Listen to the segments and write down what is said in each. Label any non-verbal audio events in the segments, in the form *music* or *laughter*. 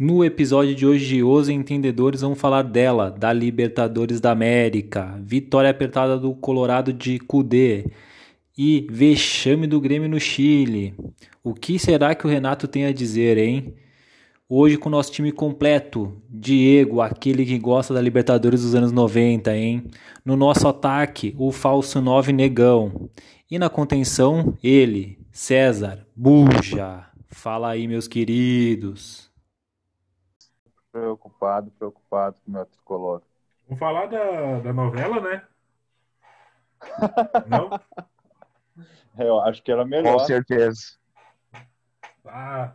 No episódio de hoje, os entendedores vão falar dela, da Libertadores da América, vitória apertada do Colorado de Cudê e vexame do Grêmio no Chile. O que será que o Renato tem a dizer, hein? Hoje com o nosso time completo, Diego, aquele que gosta da Libertadores dos anos 90, hein? No nosso ataque, o falso 9 Negão. E na contenção, ele, César, Buja. Fala aí, meus queridos. Preocupado, preocupado com o meu tricolor. Vamos falar da, da novela, né? *laughs* Não? Eu acho que era melhor. Com certeza. Ah,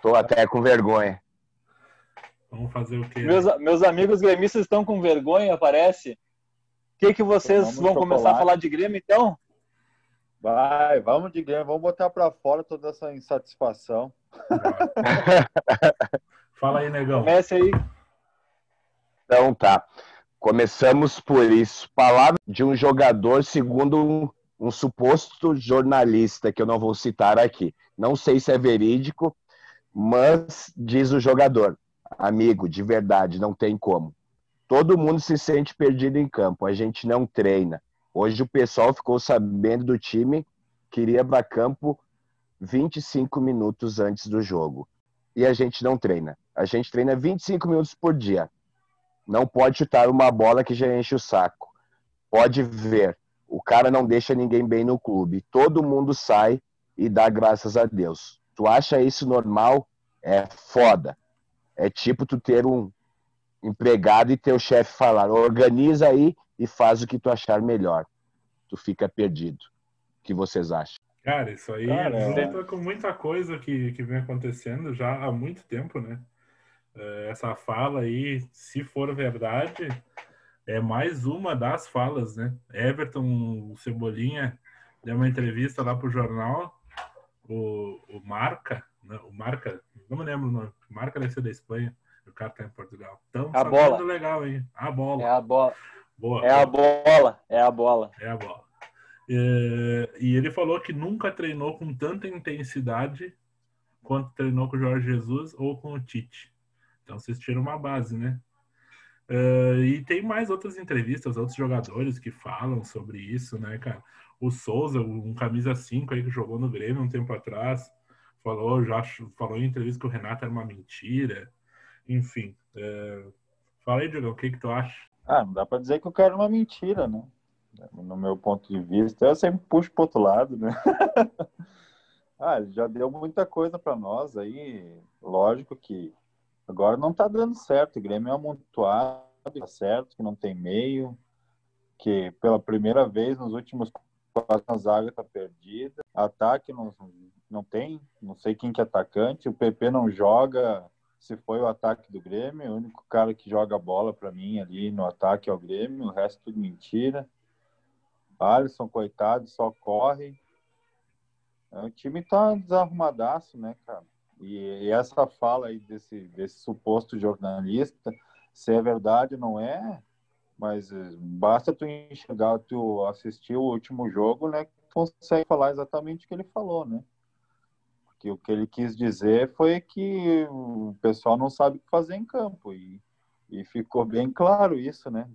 Tô até com vergonha. vamos fazer o quê? Meus, meus amigos gremistas estão com vergonha, parece. O que, que vocês Tomamos vão começar a falar de Grêmio, então? Vai, vamos de Grêmio, vamos botar pra fora toda essa insatisfação. *laughs* Fala aí, negão. Comece aí. Então tá. Começamos por isso. Palavra de um jogador, segundo um, um suposto jornalista, que eu não vou citar aqui. Não sei se é verídico, mas diz o jogador. Amigo, de verdade, não tem como. Todo mundo se sente perdido em campo, a gente não treina. Hoje o pessoal ficou sabendo do time, queria para campo 25 minutos antes do jogo. E a gente não treina. A gente treina 25 minutos por dia. Não pode chutar uma bola que já enche o saco. Pode ver, o cara não deixa ninguém bem no clube. Todo mundo sai e dá graças a Deus. Tu acha isso normal? É foda. É tipo tu ter um empregado e teu chefe falar: organiza aí e faz o que tu achar melhor. Tu fica perdido. O que vocês acham? Cara, isso aí Cara, junta com muita coisa que, que vem acontecendo já há muito tempo, né? É, Essa fala aí, se for verdade, é mais uma das falas, né? Everton, o Cebolinha, deu uma entrevista lá pro jornal, o, o Marca, né? o Marca, não me lembro o nome, Marca deve ser da Espanha, o cara tá em Portugal. Então, A tá bola. legal, hein? A bola. É a bola. Boa. É a bola. É a bola. É a bola. É, e ele falou que nunca treinou com tanta intensidade quanto treinou com o Jorge Jesus ou com o Tite. Então vocês tiram uma base, né? É, e tem mais outras entrevistas, outros jogadores que falam sobre isso, né, cara? O Souza, um camisa 5 aí que jogou no Grêmio um tempo atrás, falou, já falou em entrevista que o Renato era uma mentira. Enfim. é, fala aí, Diogão, o que, que tu acha? Ah, não dá pra dizer que o cara é uma mentira, né? No meu ponto de vista, eu sempre puxo pro outro lado, né? *laughs* ah, já deu muita coisa pra nós aí. Lógico que agora não tá dando certo. O Grêmio é amontoado, tá certo, que não tem meio, que pela primeira vez nos últimos quatro a zaga tá perdida. Ataque não, não tem, não sei quem que é atacante. O PP não joga. Se foi o ataque do Grêmio, o único cara que joga bola pra mim ali no ataque é o Grêmio, o resto tudo mentira. Alisson, coitado, só corre. É, O time tá desarrumadaço, né, cara? E, e essa fala aí desse, desse suposto jornalista, se é verdade ou não é, mas eh, basta tu enxergar, tu assistir o último jogo, né, que consegue falar exatamente o que ele falou, né? Porque o que ele quis dizer foi que o pessoal não sabe o que fazer em campo, e, e ficou bem claro isso, né?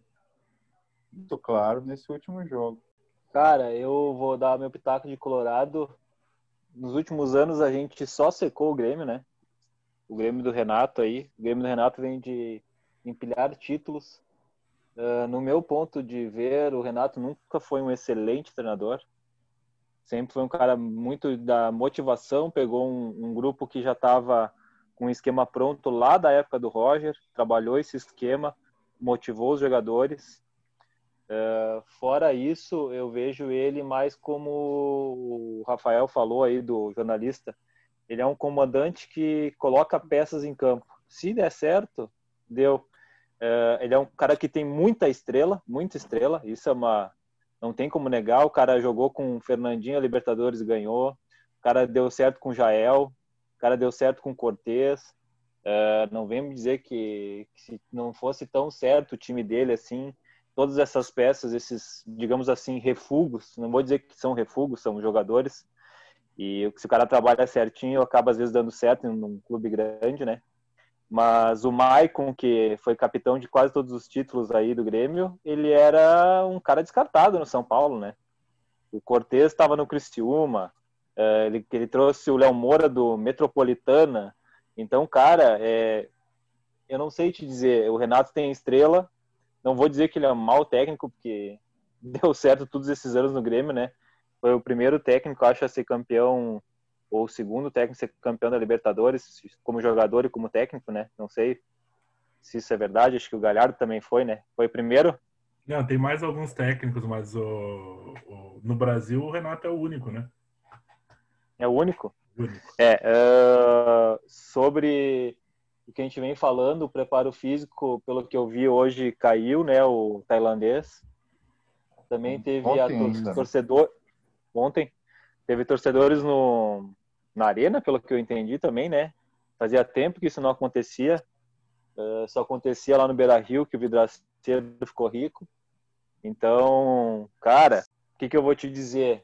Muito claro nesse último jogo. Cara, eu vou dar meu pitaco de Colorado. Nos últimos anos a gente só secou o Grêmio, né? O Grêmio do Renato aí. O Grêmio do Renato vem de empilhar títulos. Ah, no meu ponto de ver, o Renato nunca foi um excelente treinador. Sempre foi um cara muito da motivação. Pegou um, um grupo que já estava com um esquema pronto lá da época do Roger, trabalhou esse esquema, motivou os jogadores. Uh, fora isso, eu vejo ele mais como o Rafael falou aí do jornalista. Ele é um comandante que coloca peças em campo. Se der certo, deu. Uh, ele é um cara que tem muita estrela, muita estrela. Isso é uma, não tem como negar. O cara jogou com o Fernandinho, a Libertadores ganhou. O cara deu certo com o Jael. O cara deu certo com o Cortez. Uh, não vem me dizer que, que se não fosse tão certo o time dele assim, todas essas peças, esses, digamos assim, refugos, não vou dizer que são refugos, são jogadores, e se o cara trabalha certinho, acaba às vezes dando certo em um clube grande, né? Mas o Maicon, que foi capitão de quase todos os títulos aí do Grêmio, ele era um cara descartado no São Paulo, né? O Cortez estava no Criciúma, é, ele, ele trouxe o Léo Moura do Metropolitana. Então, cara, é, eu não sei te dizer. O Renato tem estrela. Não vou dizer que ele é um mau técnico, porque *laughs* deu certo todos esses anos no Grêmio, né? Foi o primeiro técnico, acho, a ser campeão, ou o segundo técnico a ser campeão da Libertadores, como jogador e como técnico, né? Não sei se isso é verdade. Acho que o Galhardo também foi, né? Foi o primeiro. Não, tem mais alguns técnicos, mas o, o, no Brasil o Renato é o único, né? É o único? único. É, uh, sobre o que a gente vem falando, o preparo físico, pelo que eu vi hoje, caiu, né, o tailandês. Também teve ontem a tor torcedor ontem teve torcedores no na arena, pelo que eu entendi também, né? Fazia tempo que isso não acontecia. Uh, só acontecia lá no Beira Rio que o vidraceiro ficou rico. Então, cara, o que, que eu vou te dizer?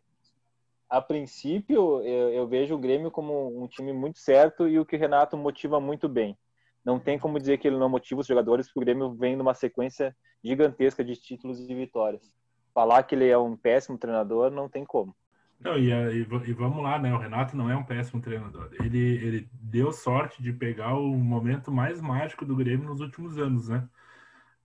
A princípio, eu, eu, vejo o Grêmio como um time muito certo e o que o Renato motiva muito bem. Não tem como dizer que ele não motiva os jogadores, porque o Grêmio vem numa sequência gigantesca de títulos e vitórias. Falar que ele é um péssimo treinador, não tem como. Não, e, e, e, vamos lá, né? O Renato não é um péssimo treinador. Ele, ele deu sorte de pegar o momento mais mágico do Grêmio nos últimos anos, né?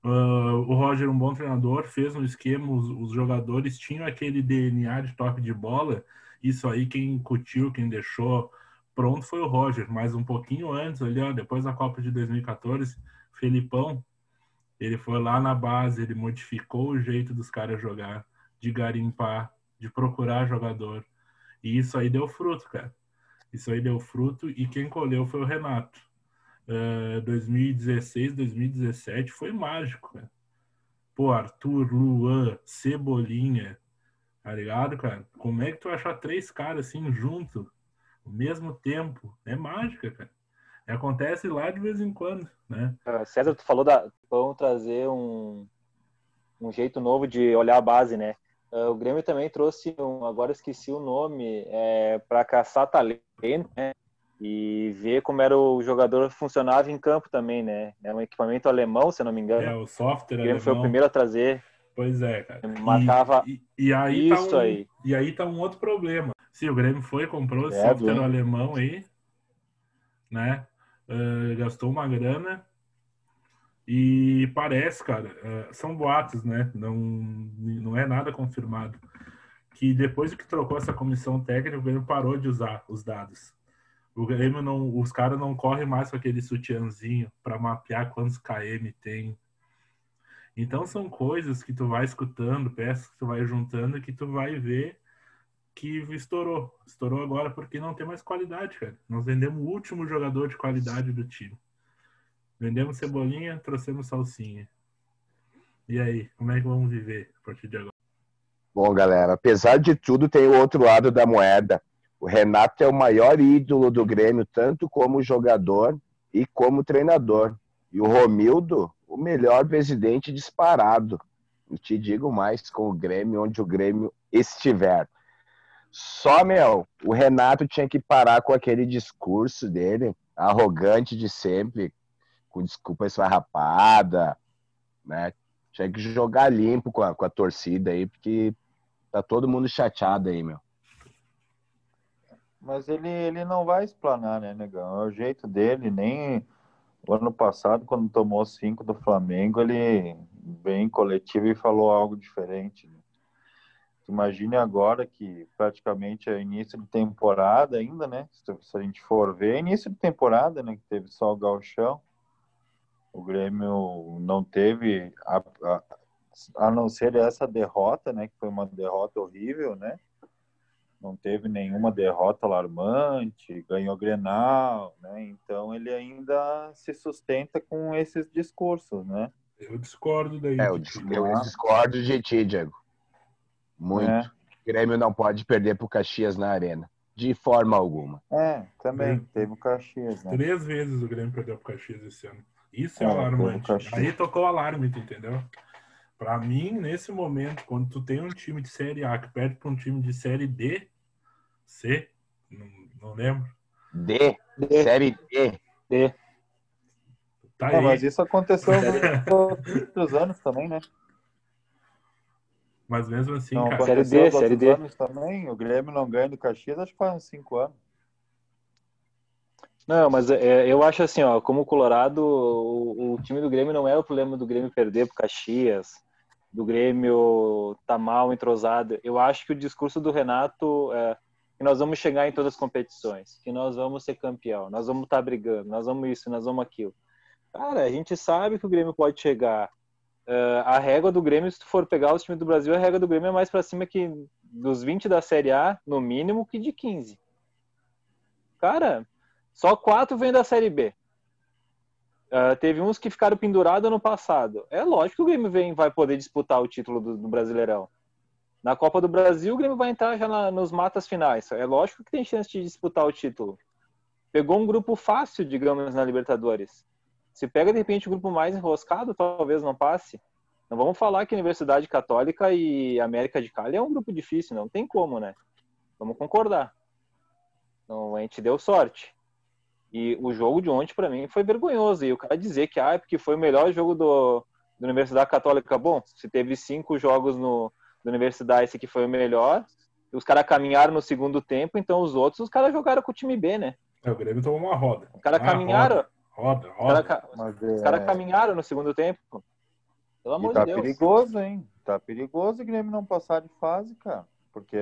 Uh, o Roger, um bom treinador, fez um esquema, os, os, jogadores tinham aquele DNA de toque de bola. Isso aí, quem incutiu, quem deixou pronto foi o Roger. Mas um pouquinho antes, ali, ó, depois da Copa de 2014, Felipão, ele foi lá na base, ele modificou o jeito dos caras jogar, de garimpar, de procurar jogador. E isso aí deu fruto, cara. Isso aí deu fruto e quem colheu foi o Renato. 2016, 2017 foi mágico, cara. Pô, Arthur, Luan, Cebolinha, tá ligado, cara? Como é que tu achar três caras assim junto, ao mesmo tempo? É mágica, cara. Acontece lá de vez em quando, né? Uh, César, tu falou da. Vamos trazer um, um jeito novo de olhar a base, né? Uh, o Grêmio também trouxe um, agora esqueci o nome, é, para caçar talento, né? e ver como era o jogador funcionava em campo também, né? É um equipamento alemão, se eu não me engano. É, o software o alemão. foi o primeiro a trazer. Pois é, cara. Matava e, e, e aí isso tá um, aí. E aí tá um outro problema. Se o Grêmio foi comprou o é, software alemão aí, né? Uh, gastou uma grana e parece, cara, uh, são boatos, né? Não, não é nada confirmado. Que depois que trocou essa comissão técnica, o Grêmio parou de usar os dados. O Grêmio não, os caras não correm mais com aquele sutiãzinho para mapear quantos KM tem. Então são coisas que tu vai escutando, peças que tu vai juntando que tu vai ver que estourou. Estourou agora porque não tem mais qualidade, cara. Nós vendemos o último jogador de qualidade do time. Vendemos cebolinha, trouxemos salsinha. E aí, como é que vamos viver a partir de agora? Bom, galera, apesar de tudo, tem o outro lado da moeda. O Renato é o maior ídolo do Grêmio, tanto como jogador e como treinador. E o Romildo, o melhor presidente disparado. E te digo mais, com o Grêmio, onde o Grêmio estiver. Só, meu, o Renato tinha que parar com aquele discurso dele, arrogante de sempre, com desculpa esfarrapada, né? Tinha que jogar limpo com a, com a torcida aí, porque tá todo mundo chateado aí, meu. Mas ele, ele não vai explanar, né, Negão? É o jeito dele, nem o ano passado, quando tomou cinco do Flamengo, ele bem coletivo e falou algo diferente. Né? Imagine agora que praticamente é início de temporada ainda, né? Se a gente for ver, é início de temporada, né? Que teve só o galchão. O Grêmio não teve, a, a, a não ser essa derrota, né? Que foi uma derrota horrível, né? não teve nenhuma derrota alarmante, ganhou Grenal, né? Então ele ainda se sustenta com esses discursos, né? Eu discordo daí. É, eu, eu discordo de ti, Diego. Muito. É. O Grêmio não pode perder para o Caxias na arena. De forma alguma. É, também. É. Teve o Caxias, né? Três vezes o Grêmio perdeu para o Caxias esse ano. Isso é, é alarmante. Aí tocou o alarme, entendeu? Para mim, nesse momento, quando tu tem um time de Série A que perde para um time de Série D, C, não, não lembro. D, D, Série D. D. Tá Não, aí. mas isso aconteceu *laughs* nos outros anos também, né? Mas mesmo assim, Não cara. Série D, Série D. anos também. O Grêmio não ganha do Caxias, acho que faz uns cinco anos. Não, mas é, eu acho assim, ó, como Colorado, o, o time do Grêmio não é o problema do Grêmio perder pro Caxias, do Grêmio tá mal entrosado. Eu acho que o discurso do Renato é que nós vamos chegar em todas as competições, que nós vamos ser campeão, nós vamos estar tá brigando, nós vamos isso, nós vamos aquilo. Cara, a gente sabe que o Grêmio pode chegar. É, a régua do Grêmio, se tu for pegar os times do Brasil, a régua do Grêmio é mais para cima que dos 20 da Série A, no mínimo, que de 15. Cara, só quatro vêm da Série B. Uh, teve uns que ficaram pendurados ano passado. É lógico que o Grêmio vem, vai poder disputar o título do, do Brasileirão. Na Copa do Brasil, o Grêmio vai entrar já na, nos matas finais. É lógico que tem chance de disputar o título. Pegou um grupo fácil, digamos, na Libertadores. Se pega, de repente, o grupo mais enroscado, talvez não passe. Não vamos falar que a Universidade Católica e América de Cali é um grupo difícil, não tem como, né? Vamos concordar. Então, a gente deu sorte. E o jogo de ontem, para mim, foi vergonhoso. E o cara dizer que, ah, é porque foi o melhor jogo do, da Universidade Católica. Bom, se teve cinco jogos no, da Universidade, esse aqui foi o melhor. Os caras caminharam no segundo tempo, então os outros, os caras jogaram com o time B, né? É, o Grêmio tomou uma roda. Os caras caminharam. Roda, Os roda. caras Mas os é... caras caminharam no segundo tempo. Pelo amor E tá de Deus. perigoso, hein? Tá perigoso o Grêmio não passar de fase, cara. Porque,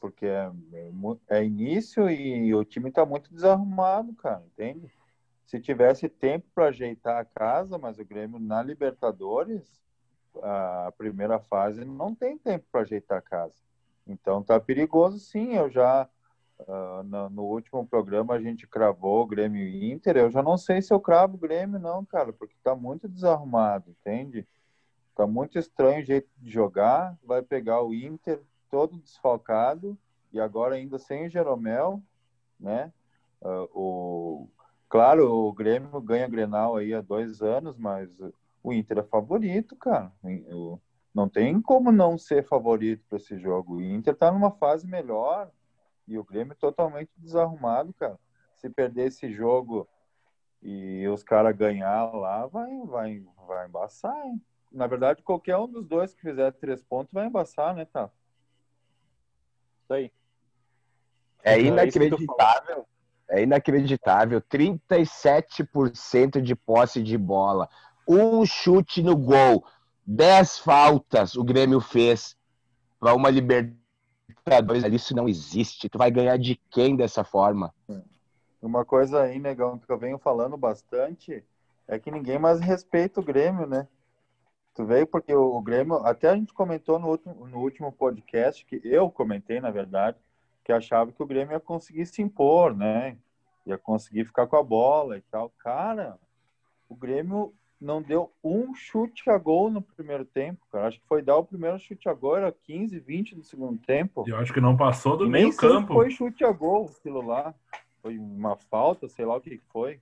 porque é, mu- é início e o time tá muito desarrumado, cara, entende? Se tivesse tempo para ajeitar a casa, mas o Grêmio na Libertadores, a primeira fase não tem tempo para ajeitar a casa. Então tá perigoso sim. Eu já ah, no, no último programa a gente cravou o Grêmio e Inter. Eu já não sei se eu cravo o Grêmio, não, cara, porque tá muito desarrumado, entende? Tá muito estranho o jeito de jogar. Vai pegar o Inter todo desfalcado e agora ainda sem o Jeromel, né? Ah, o, claro, o Grêmio ganha Grenal aí há dois anos, mas o Inter é favorito, cara. Não tem como não ser favorito para esse jogo. O Inter tá numa fase melhor e o Grêmio totalmente desarrumado, cara. Se perder esse jogo e os caras ganhar lá, vai, vai, vai embaçar, hein? Na verdade, qualquer um dos dois que fizer três pontos vai embaçar, né, tá? Isso aí. É É que tu inacreditável. É inacreditável. 37% de posse de bola. Um chute no gol. 10 faltas o Grêmio fez para uma Libertadores. Isso não existe. Tu vai ganhar de quem dessa forma? Uma coisa aí, negão, que eu venho falando bastante é que ninguém mais respeita o Grêmio, né? Tu veio porque o o Grêmio, até a gente comentou no último, no último podcast, que eu comentei, na verdade, que achava que o Grêmio ia conseguir se impor, né? Ia conseguir ficar com a bola e tal. Cara, o Grêmio não deu um chute a gol no primeiro tempo, cara. Acho que foi dar o primeiro chute a gol, era 15, 20 no segundo tempo. Eu acho que não passou do meio campo. foi chute a gol aquilo lá. Foi uma falta, sei lá o que que foi.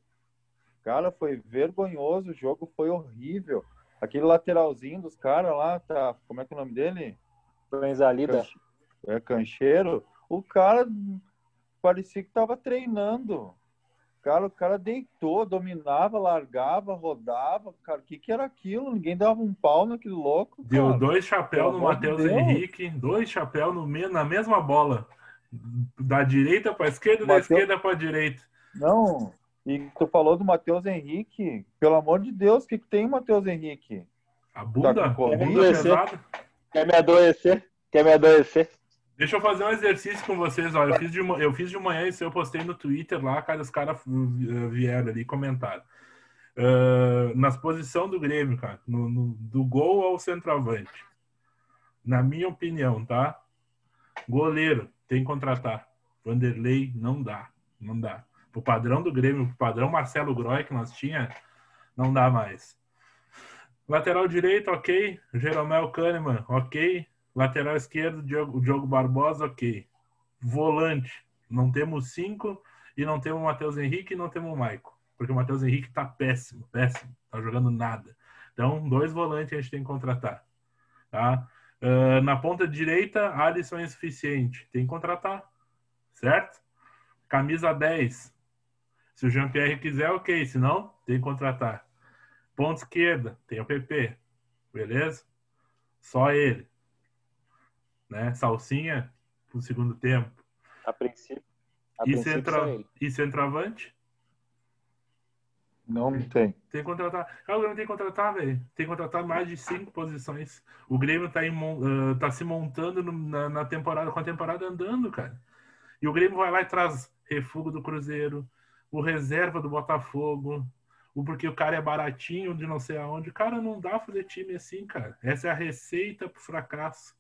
Cara, foi vergonhoso, o jogo foi horrível. Aquele lateralzinho dos caras lá, tá. Como é que é o nome dele? Benzalida. Canche- É Cancheiro. O cara parecia que tava treinando. Cara, o cara deitou, dominava, largava, rodava. Cara, o que, que era aquilo? Ninguém dava um pau naquele louco. Deu cara. dois chapéus no Matheus Deus. Henrique, dois chapéus no na mesma bola. Da direita para esquerda, da Mateus- esquerda para direita. Não, e tu falou do Matheus Henrique. Pelo amor de Deus, o que, que tem o Matheus Henrique? A bunda, Tá com a Covid? bunda pesada. Quer me adoecer? Quer me adoecer? Deixa eu fazer um exercício com vocês. Ó. Eu, fiz de, eu fiz de manhã isso, eu postei no Twitter lá, cara, os caras uh, vieram ali e comentaram. Uh, nas posições do Grêmio, cara, no, no- do gol ao centroavante. Na minha opinião, tá? Goleiro, tem que contratar. Vanderlei, não dá. Não dá. Pro padrão do Grêmio, pro padrão Marcelo Groy que nós tinha, não dá mais. Lateral direito, ok. Jeromel Kahneman, ok. Lateral esquerdo, Diogo, Diogo Barbosa, ok. Volante, não temos cinco e não temos o Matheus Henrique e não temos o Maico. Porque o Matheus Henrique tá péssimo, péssimo. Tá jogando nada. Então, dois volantes a gente tem que contratar. Tá? Ah, na ponta direita, Alisson é insuficiente. Tem que contratar. Certo? Camisa 10. Se o Jean-Pierre quiser, ok. Se não, tem que contratar. Ponta esquerda, tem o PP. Beleza? Só ele. Né? Salsinha pro segundo tempo. A princípio. A E, princípio centra... e centroavante? Não tem. Tem que contratar. Cara, o Grêmio tem que contratar, velho. Tem que contratar mais de cinco posições. O Grêmio tá, em ah, tá se montando no- na, na temporada, com a temporada andando, cara. E o Grêmio vai lá e traz refúgio do Cruzeiro, o reserva do Botafogo, o porque o cara é baratinho de não sei aonde. Cara, não dá pra fazer time assim, cara. Essa é a receita pro fracasso.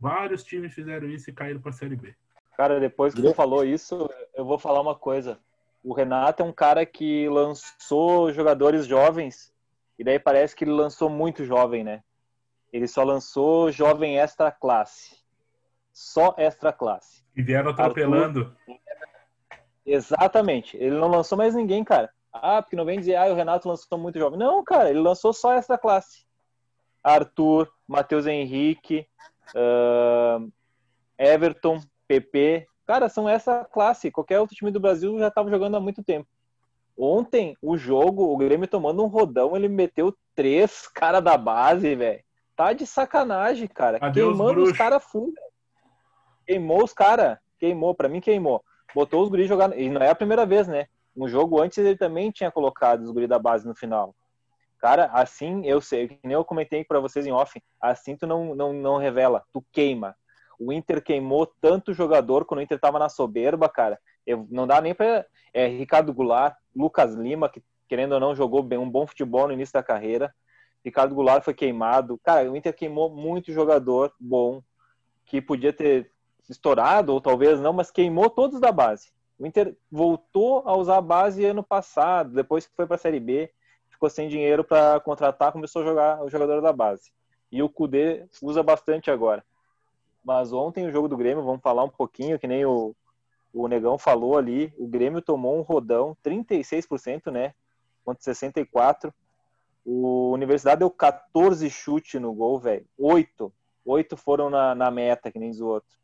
Vários times fizeram isso e caíram pra Série B. Cara, depois que tu falou isso, eu vou falar uma coisa. O Renato é um cara que lançou jogadores jovens, e daí parece que ele lançou muito jovem, né? Ele só lançou jovem extra classe. Só extra classe. E vieram atropelando. Exatamente. Ele não lançou mais ninguém, cara. Ah, porque não vem dizer, ah, o Renato lançou muito jovem. Não, cara, ele lançou só extra classe. Arthur, Matheus Henrique, ahn, Everton, PP. Cara, são essa classe. Qualquer outro time do Brasil já estava jogando há muito tempo. Ontem, o jogo, o Grêmio tomando um rodão, ele meteu três cara da base, velho. Tá de sacanagem, cara. Adeus, Queimando bruxo. os caras full. Queimou os caras. Queimou, pra mim queimou. Botou os guris jogando. E não é a primeira vez, né? No jogo antes ele também tinha colocado os guris da base no final. Cara, assim eu sei, que nem eu comentei pra vocês em off, assim tu não, não, não revela, tu queima. O Inter queimou tanto jogador quando o Inter tava na soberba, cara. Eu, não dá nem pra. É, Ricardo Goulart, Lucas Lima, que querendo ou não jogou bem, um bom futebol no início da carreira. Ricardo Goulart foi queimado. Cara, o Inter queimou muito jogador bom que podia ter estourado, ou talvez não, mas queimou todos da base. O Inter voltou a usar a base ano passado, depois que foi para Série B, ficou sem dinheiro para contratar, começou a jogar o jogador da base. E o Cudê usa bastante agora. Mas ontem o jogo do Grêmio, vamos falar um pouquinho, que nem o, o Negão falou ali, o Grêmio tomou um rodão, 36%, né? Contra 64%. O Universidade deu 14 chutes no gol, velho. Oito. Oito foram na, na meta, que nem os outros.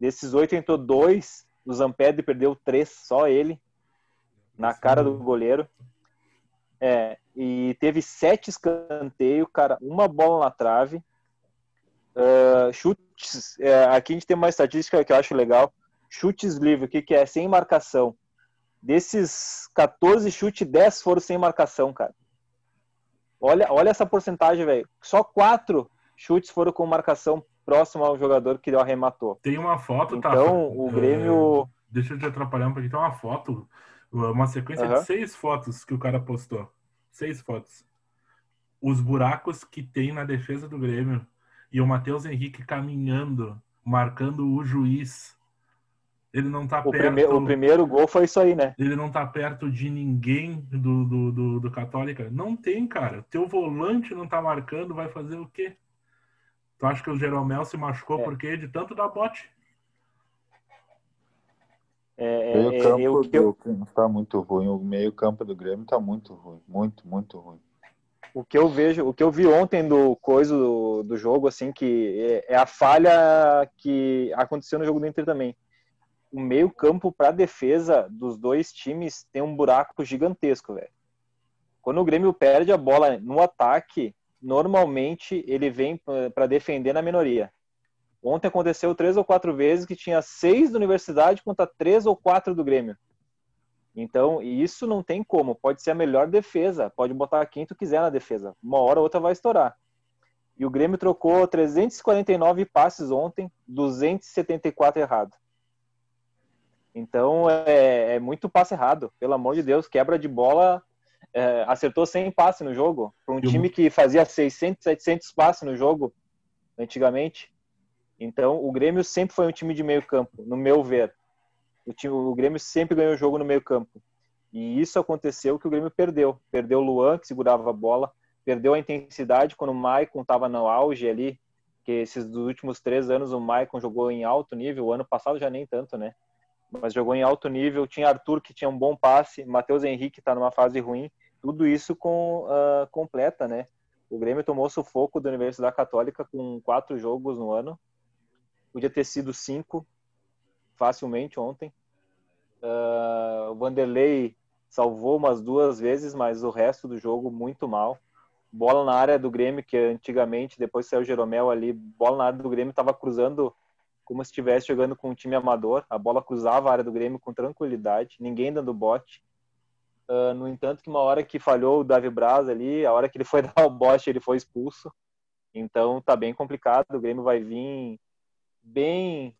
Desses oito entrou dois. O Zampedri perdeu três, só ele. Na cara do goleiro. É, e teve sete escanteios, cara. Uma bola na trave. Uh, chutes. é, aqui a gente tem uma estatística que eu acho legal. Chutes livres, o que, que é? Sem marcação. Desses 14 chutes, 10 foram sem marcação, cara. Olha, olha essa porcentagem, velho. Só quatro chutes foram com marcação próximo ao jogador que arrematou. Tem uma foto, tá? Então, o Grêmio. Deixa eu te atrapalhar um pouquinho. Tem uma foto, uma sequência Aham. de seis fotos que o cara postou. Seis fotos. Os buracos que tem na defesa do Grêmio. E o Matheus Henrique caminhando, marcando o juiz. Ele não tá O, perto. prime o primeiro gol foi isso aí, né? Ele não tá perto de ninguém do, do, do, do Católica. Não tem, cara. Teu volante não tá marcando, vai fazer o quê? Tu acha que o Jeromel se machucou É. por quê? De tanto dar bote. É, é, meio é, campo eu- que eu- do Grêmio tá muito ruim. O meio campo do Grêmio tá muito ruim. Muito, muito ruim. o que eu vejo, o que eu vi ontem do coisa do, do jogo, assim, que é, é a falha que aconteceu no jogo do Inter também. O meio campo para defesa dos dois times tem um buraco gigantesco, velho. Quando o Grêmio perde a bola no ataque, normalmente ele vem para defender na minoria. Ontem aconteceu três ou quatro vezes que tinha seis da Universidade contra três ou quatro do Grêmio. Então, e isso não tem como. Pode ser a melhor defesa. Pode botar quem tu quiser na defesa. Uma hora ou outra vai estourar. E o Grêmio trocou 349 passes ontem, 274 errado. Então, é, é muito passe errado. Pelo amor de Deus, quebra de bola. é, acertou 100 passes no jogo. Para um time que fazia 600, 700 passes no jogo, antigamente. Então, o Grêmio sempre foi um time de meio campo, no meu ver. O, time, o Grêmio sempre ganhou o jogo no meio campo. E isso aconteceu que o Grêmio perdeu. Perdeu o Luan, que segurava a bola. Perdeu a intensidade quando o Maicon estava no auge ali. Que esses dos últimos três anos o Maicon jogou em alto nível. O ano passado já nem tanto, né? Mas jogou em alto nível. Tinha Arthur, que tinha um bom passe. Matheus Henrique está numa fase ruim. Tudo isso com, ah, completa, né? O Grêmio tomou sufoco da Universidade Católica com quatro jogos no ano. Podia ter sido cinco facilmente ontem. Ah, o Vanderlei salvou umas duas vezes, mas o resto do jogo muito mal. Bola na área do Grêmio, que antigamente, depois saiu o Jeromel ali, bola na área do Grêmio estava cruzando como se estivesse jogando com um time amador. A bola cruzava a área do Grêmio com tranquilidade, ninguém dando bote. Uh, no entanto, que uma hora que falhou o Davi Braz ali, a hora que ele foi *laughs* dar o bote, ele foi expulso. Então tá bem complicado. O Grêmio vai vir bem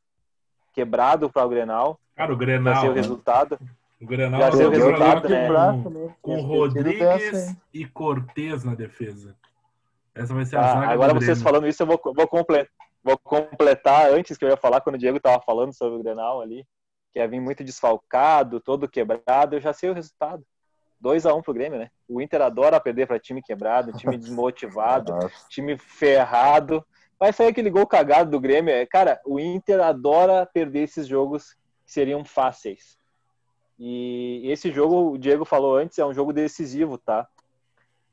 quebrado para o Grenal. Cara, o Grenal. Vai ser o resultado. O Grenal Já sei o resultado, né? com, com Rodrigues e Cortez na defesa. Essa vai ser a ah, zaga Agora vocês falando isso, eu vou, vou, completar, vou completar antes que eu ia falar, quando o Diego estava falando sobre o Grenal ali, que ia vir muito desfalcado, todo quebrado, eu já sei o resultado. 2 a 1 um pro Grêmio, né? O Inter adora perder para time quebrado, time *laughs* desmotivado, time ferrado. Vai sair aquele gol cagado do Grêmio. Cara, o Inter adora perder esses jogos que seriam fáceis. E esse jogo, o Diego falou antes, é um jogo decisivo, tá?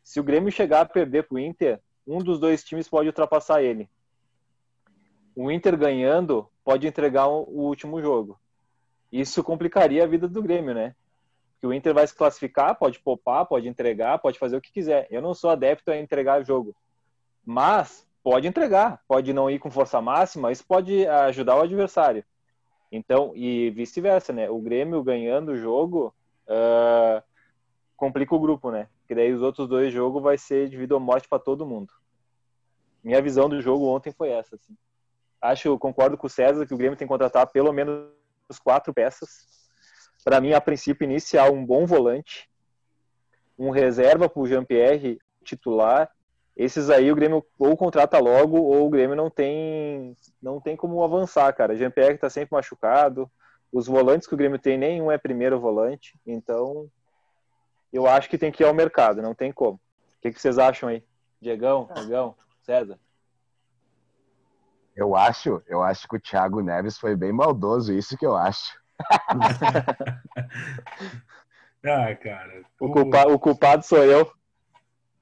Se o Grêmio chegar a perder pro Inter, um dos dois times pode ultrapassar ele. O Inter ganhando pode entregar o último jogo. Isso complicaria a vida do Grêmio, né? Que o Inter vai se classificar, pode poupar, pode entregar, pode fazer o que quiser. Eu não sou adepto a entregar jogo, mas pode entregar, pode não ir com força máxima, isso pode ajudar o adversário. Então, e vice-versa, né? O Grêmio ganhando o jogo uh, complica o grupo, né? Porque daí os outros dois jogos vai ser de vida ou morte para todo mundo. Minha visão do jogo ontem foi essa, assim. Acho, concordo com o César que o Grêmio tem que contratar pelo menos quatro peças. Para mim, a princípio inicial, um bom volante, um reserva para o Jean-Pierre titular esses aí o Grêmio ou contrata logo ou o Grêmio não tem não tem como avançar, cara. Jean-Pierre tá sempre machucado. Os volantes que o Grêmio tem, nenhum é primeiro volante. Então, eu acho que tem que ir ao mercado, não tem como. O que, que vocês acham aí? Diegão, Diegão, César? Eu acho, eu acho que o Thiago Neves foi bem maldoso, isso que eu acho. *laughs* ah, cara. O, culpa, o culpado sou eu.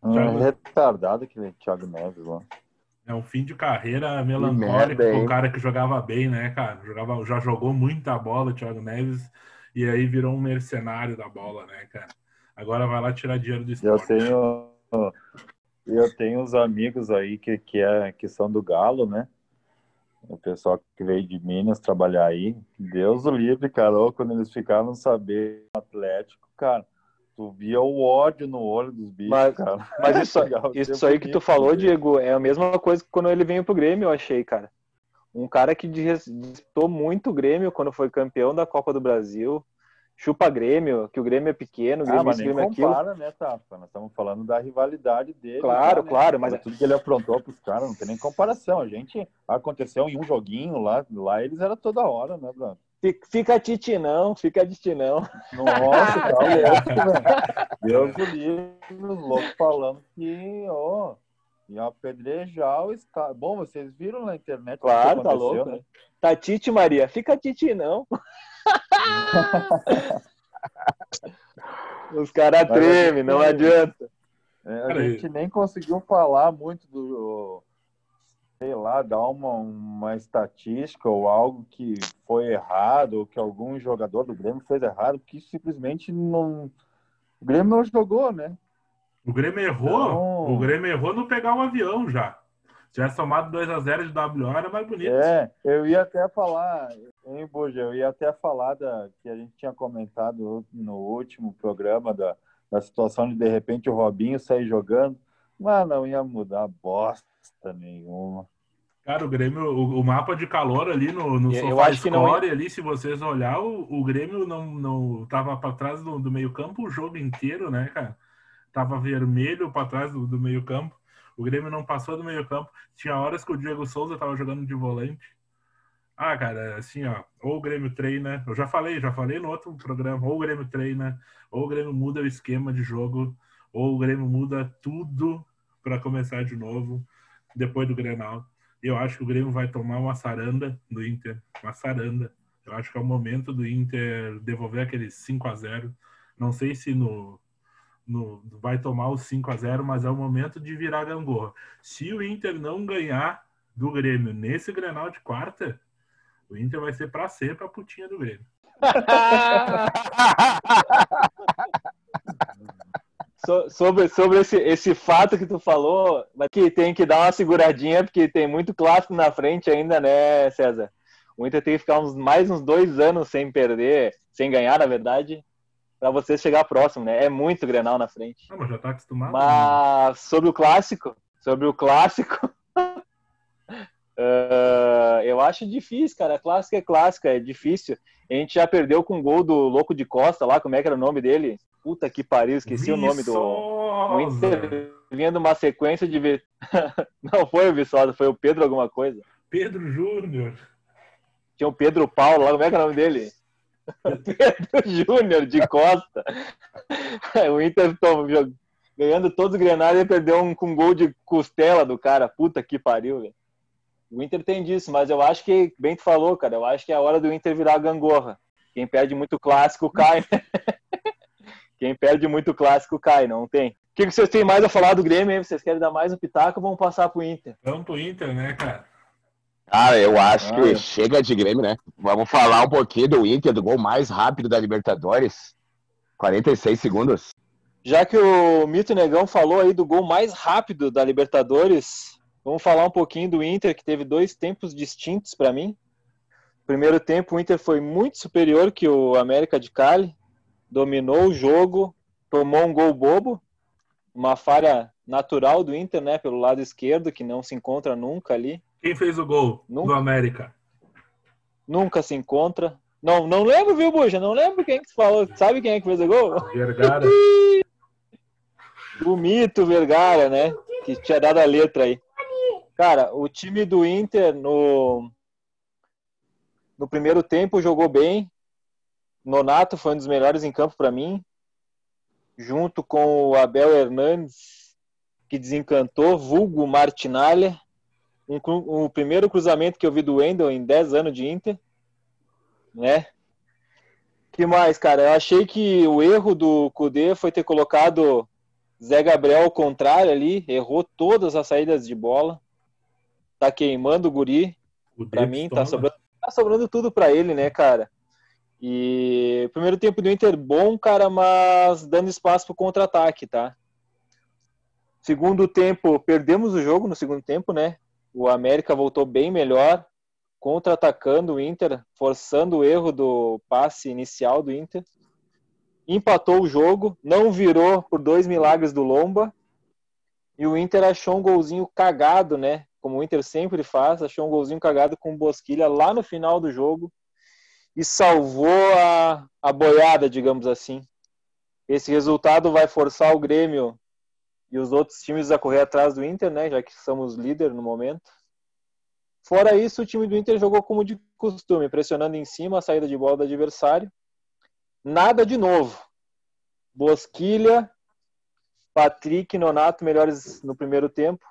Um Thiago... retardado aquele Thiago Neves lá. É um fim de carreira melancólico o cara que jogava bem, né, cara? Jogava, já jogou muita bola, o Thiago Neves, e aí virou um mercenário da bola, né, cara? Agora vai lá tirar dinheiro do esporte. Eu tenho, eu tenho uns amigos aí que, que, é, que são do Galo, né? O pessoal que veio de Minas trabalhar aí. Deus o livre, cara. Quando eles ficaram saber Atlético, cara Tu via o ódio no olho dos bichos, mas, cara. Mas isso, *laughs* isso aí que tu falou, Diego, é a mesma coisa que quando ele veio pro Grêmio, eu achei, cara. Um cara que disputou muito o Grêmio quando foi campeão da Copa do Brasil. Chupa Grêmio, que o Grêmio é pequeno, o Grêmio ah, mas Grêmio compara, aquilo. né, Tafa? Nós estamos falando da rivalidade dele. Claro, né? claro, mas tudo que ele aprontou pros caras, não tem nem comparação. A gente aconteceu em um joguinho lá, lá eles era toda hora, né, Bruno? Fica titi não, fica titi não. Nossa, tá *laughs* louco, velho. Deus do livro, os loucos falando que, ó, ia apedrejar o escada. Bom, vocês viram na internet Claro, tá louco. Né? Tá titi, Maria, fica titi não. *laughs* os caras tremem, não adianta. É, a gente nem conseguiu falar muito do sei lá, dar uma, uma estatística ou algo que foi errado, ou que algum jogador do Grêmio fez errado, porque simplesmente não. O Grêmio não jogou, né? O Grêmio errou. Então... O Grêmio errou no pegar o um avião já. Se tivesse tomado 2x0 de WO, era mais bonito. É, eu ia até falar, hein, Buja, eu ia até falar da, que a gente tinha comentado no último programa da, da situação de de repente o Robinho sair jogando, mas não ia mudar bosta nenhuma. Cara, o Grêmio, o, o, mapa de calor ali no, no eu acho que não é... ali, se vocês olhar, o, o Grêmio não, não tava para trás do, do meio-campo o jogo inteiro, né, cara? Tava vermelho para trás do, do meio-campo. O Grêmio não passou do meio-campo. Tinha horas que o Diego Souza tava jogando de volante. Ah, cara, assim, ó, ou o Grêmio treina, eu já falei, já falei no outro programa, ou o Grêmio treina, ou o Grêmio muda o esquema de jogo, ou o Grêmio muda tudo para começar de novo depois do Grenal. Eu acho que o Grêmio vai tomar uma saranda do Inter, uma saranda. Eu acho que é o momento do Inter devolver aquele 5 a 0 Não sei se no, no vai tomar o 5 a 0 mas é o momento de virar gangorra. Se o Inter não ganhar do Grêmio nesse Grenal de quarta, o Inter vai ser para sempre a putinha do Grêmio. *laughs* so- sobre, sobre esse, esse fato que tu falou, mas que tem que dar uma seguradinha, porque tem muito clássico na frente ainda, né, César? O Inter tem que ficar uns, mais uns dois anos sem perder, sem ganhar, na verdade, para você chegar próximo, né? É muito Grenal na frente. Ah, mas já tá acostumado. né? Mas sobre o clássico, sobre o clássico, eu acho difícil, cara. Clássico é clássico, é difícil. A gente já perdeu com o gol do Louco de Costa lá, como é que era o nome dele? Puta que pariu, esqueci o nome do. O Viçosa. Inter vinha de uma sequência de. *laughs* Não foi o Viçosa, foi o Pedro alguma coisa. Pedro Júnior. Tinha o Pedro Paulo lá, como é que é o nome dele? *laughs* Pedro Júnior de Costa. *laughs* O Inter ganhando todos os grenários e perdeu um com gol de costela do cara. Puta que pariu, velho. O Inter tem disso, mas eu acho que, bem tu falou, cara, eu acho que é a hora do Inter virar gangorra. Quem perde muito clássico cai. *laughs* Quem perde muito clássico cai, não tem. O que, que vocês têm mais a falar do Grêmio aí? Vocês querem dar mais um pitaco ou vamos passar pro Inter? Vamos pro Inter, né, cara? Cara, eu acho que Ah, é. chega de Grêmio, né? Vamos falar um pouquinho do Inter, do gol mais rápido da Libertadores. 46 segundos. Já que o Mito Negão falou aí do gol mais rápido da Libertadores, vamos falar um pouquinho do Inter, que teve dois tempos distintos para mim. Primeiro tempo, o Inter foi muito superior que o América de Cali, dominou o jogo, tomou um gol bobo, uma falha natural do Inter, né, pelo lado esquerdo, que não se encontra nunca ali, Quem fez o gol Não. do América? nunca se encontra. Não, não lembro, viu, Buja? Não lembro quem que falou. Sabe quem é que fez o gol? Vergara. *laughs* O Mito Vergara, né? Que tinha dado a letra aí. Cara, o time do Inter no, no primeiro tempo jogou bem. Nonato foi um dos melhores em campo para mim. Junto com o Abel Hernandes, que desencantou, vulgo Martinalha. Um, o primeiro cruzamento que eu vi do Wendel em 10 anos de Inter. Né? que mais, cara? Eu achei que o erro do Kudê foi ter colocado Zé Gabriel ao contrário ali, errou todas as saídas de bola. Tá queimando o guri. O Pra mim, tá sobrando, tá sobrando tudo pra ele, né, cara? E o primeiro tempo do Inter bom, cara, mas dando espaço pro contra-ataque, tá? Segundo tempo, perdemos o jogo no segundo tempo, né? O América voltou bem melhor, contra-atacando o Inter, forçando o erro do passe inicial do Inter. Empatou o jogo, não virou por dois milagres do Lomba. E o Inter achou um golzinho cagado, né? Como o Inter sempre faz, achou um golzinho cagado com o Bosquilha lá no final do jogo e salvou a, a boiada, digamos assim. Esse resultado vai forçar o Grêmio e os outros times a correr atrás do Inter, né? Já que somos líder no momento. Fora isso, o time do Inter jogou como de costume, pressionando em cima a saída de bola do adversário. Nada de novo. Bosquilha, Patrick e Nonato melhores no primeiro tempo.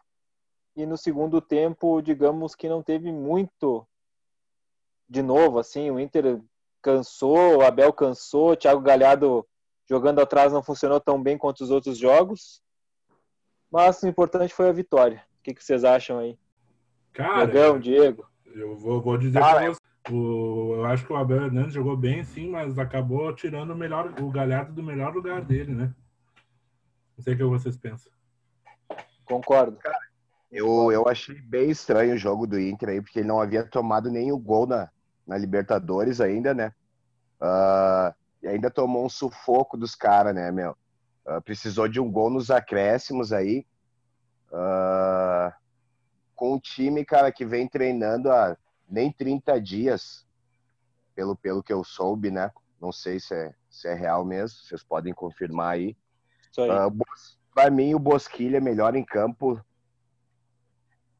E no segundo tempo, digamos que não teve muito de novo, assim, o Inter cansou, o Abel cansou, o Thiago Galhardo jogando atrás não funcionou tão bem quanto os outros jogos. Mas o importante foi a vitória. O que, que vocês acham aí? Cara, Negão, Diego? eu vou, vou dizer Ah, pra você. O, eu acho que o Abel Hernandes jogou bem, sim, mas acabou tirando o melhor, o Galhardo do melhor lugar dele, né? Não sei o que vocês pensam. Concordo. Eu, eu achei bem estranho o jogo do Inter aí, porque ele não havia tomado nenhum gol na, na Libertadores ainda, né? Ah, e ainda tomou um sufoco dos caras, né, meu? Ah, precisou de um gol nos acréscimos aí. Ah, com um time, cara, que vem treinando há nem 30 dias, pelo, pelo que eu soube, né? Não sei se é, se é real mesmo, vocês podem confirmar aí. Isso aí. Pra mim, o Bosquilha é melhor em campo.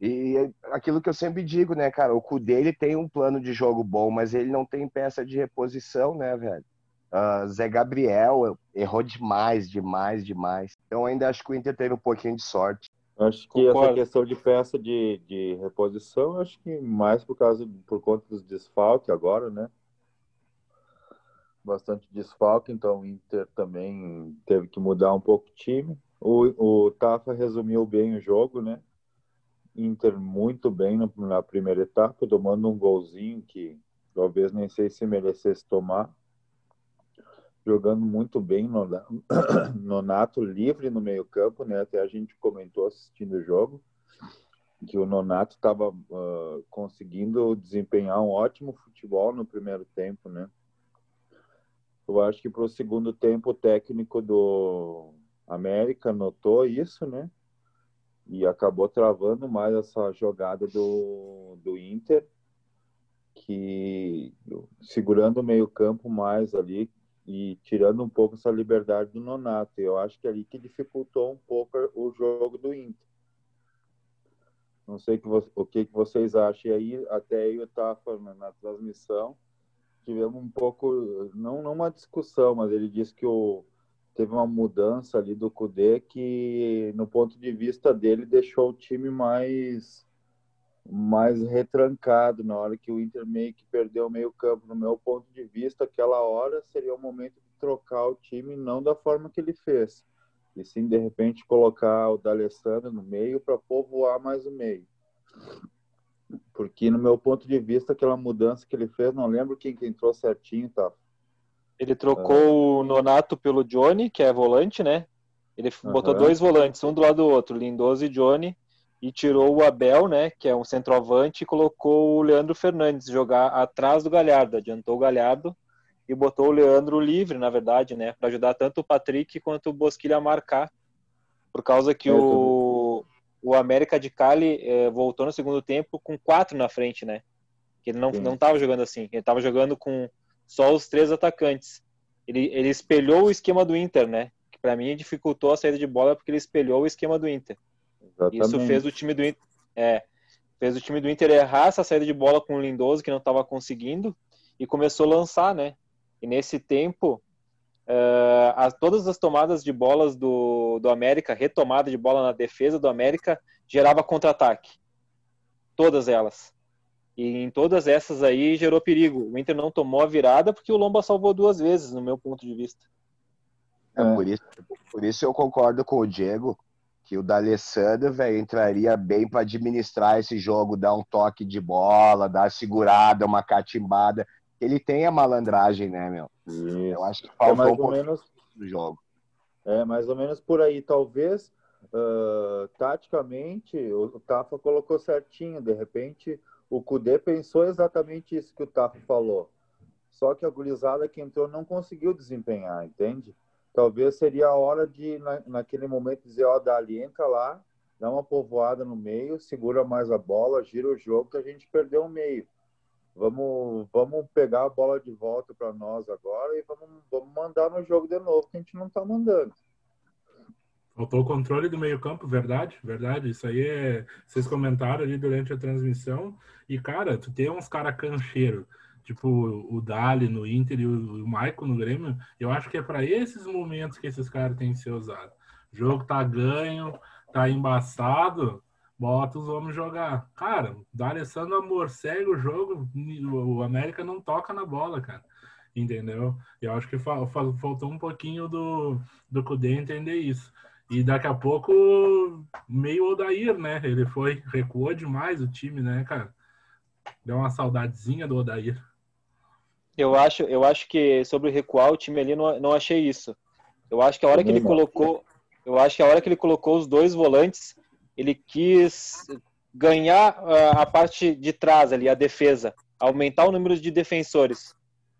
E é aquilo que eu sempre digo, né, cara? O Cudê ele tem um plano de jogo bom, mas ele não tem peça de reposição, né, velho? Ah, Zé Gabriel errou demais, demais, demais. Então ainda acho que o Inter teve um pouquinho de sorte. Acho que Concordo. essa questão de peça de, de reposição, acho que mais por causa por conta dos desfalques agora, né? Bastante desfalque, então o Inter também teve que mudar um pouco o time. O, o Tafa resumiu bem o jogo, né? Inter muito bem na, primeira etapa, tomando um golzinho que talvez nem sei se merecesse tomar. jogando muito bem no *coughs* Nonato livre no meio campo, né? Até a gente comentou assistindo o jogo que o Nonato estava uh, conseguindo desempenhar um ótimo futebol no primeiro tempo, né? Eu acho que para o segundo tempo o técnico do América notou isso, né? E acabou travando mais essa jogada do, do Inter, que segurando o meio campo mais ali e tirando um pouco essa liberdade do Nonato. Eu acho que é ali que dificultou um pouco o jogo do Inter. Não sei o que, vocês acham. E aí, até eu estava na transmissão, tivemos um pouco, não, não uma discussão, mas ele disse que o, teve uma mudança ali do Cudê que, no ponto de vista dele, deixou o time mais mais retrancado na hora que o Inter meio que perdeu o meio campo. No meu ponto de vista, aquela hora seria o momento de trocar o time, não da forma que ele fez e sim de repente colocar o D'Alessandro no meio para povoar mais o meio. Porque no meu ponto de vista, aquela mudança que ele fez, não lembro quem que entrou certinho, tá? Ele trocou ah. o Nonato pelo Johnny, que é volante, né? Ele uhum. botou dois volantes, um do lado do outro, Lindoso e Johnny, e tirou o Abel, né, que é um centroavante, e colocou o Leandro Fernandes jogar atrás do Galhardo, adiantou o Galhardo e botou o Leandro livre, na verdade, né, para ajudar tanto o Patrick quanto o Bosquilha a marcar, por causa que é, o, o América de Cali é, voltou no segundo tempo com quatro na frente, né, que ele não Sim. não estava jogando assim, ele estava jogando com só os três atacantes. Ele, ele espelhou o esquema do Inter, né, que para mim dificultou a saída de bola porque ele espelhou o esquema do Inter. Exatamente. Isso fez o time do Inter, é, fez o time do Inter errar essa saída de bola com o Lindoso que não estava conseguindo e começou a lançar, né? E nesse tempo, uh, as, todas as tomadas de bolas do, do América, retomada de bola na defesa do América, gerava contra-ataque. Todas elas. E em todas essas aí gerou perigo. O Inter não tomou a virada porque o Lomba salvou duas vezes, no meu ponto de vista. É, por, isso, por isso eu concordo com o Diego que o D'Alessandro, velho, entraria bem para administrar esse jogo, dar um toque de bola, dar segurada, uma catimbada ele tem a malandragem, né, meu? Isso. Eu acho que faltou é mais um ou menos no jogo. É, mais ou menos por aí. Talvez, uh, taticamente, o Tafa colocou certinho. De repente, o Kudê pensou exatamente isso que o Tafa falou. Só que a gurizada que entrou não conseguiu desempenhar, entende? Talvez seria a hora de, na, naquele momento, dizer, ó, Dali, entra lá, dá uma povoada no meio, segura mais a bola, gira o jogo, que a gente perdeu o meio vamos, vamos pegar a bola de volta para nós agora e vamos, vamos mandar no jogo de novo, que a gente não está mandando. Faltou o controle do meio-campo, verdade, verdade. Isso aí é. Vocês comentaram ali durante a transmissão. E, cara, tu tem uns caras cancheiro, tipo o Dali no Inter e o, o Maicon no Grêmio. Eu acho que é para esses momentos que esses caras têm que ser usados. O jogo tá ganho, tá embaçado bota os homens jogar. Cara, o Alessandro amor segue o jogo, o América não toca na bola, cara. Entendeu? Eu acho que faltou um pouquinho do, do Cudê entender isso. E daqui a pouco, meio Odair, né? Ele foi, recuou demais o time, né, cara? Deu uma saudadezinha do Odair. Eu acho, eu acho que sobre recuar o time ali, não, não achei isso. Eu acho que a hora que ele colocou, eu acho que a hora que ele colocou os dois volantes, ele quis ganhar ah, a parte de trás ali, a defesa, aumentar o número de defensores.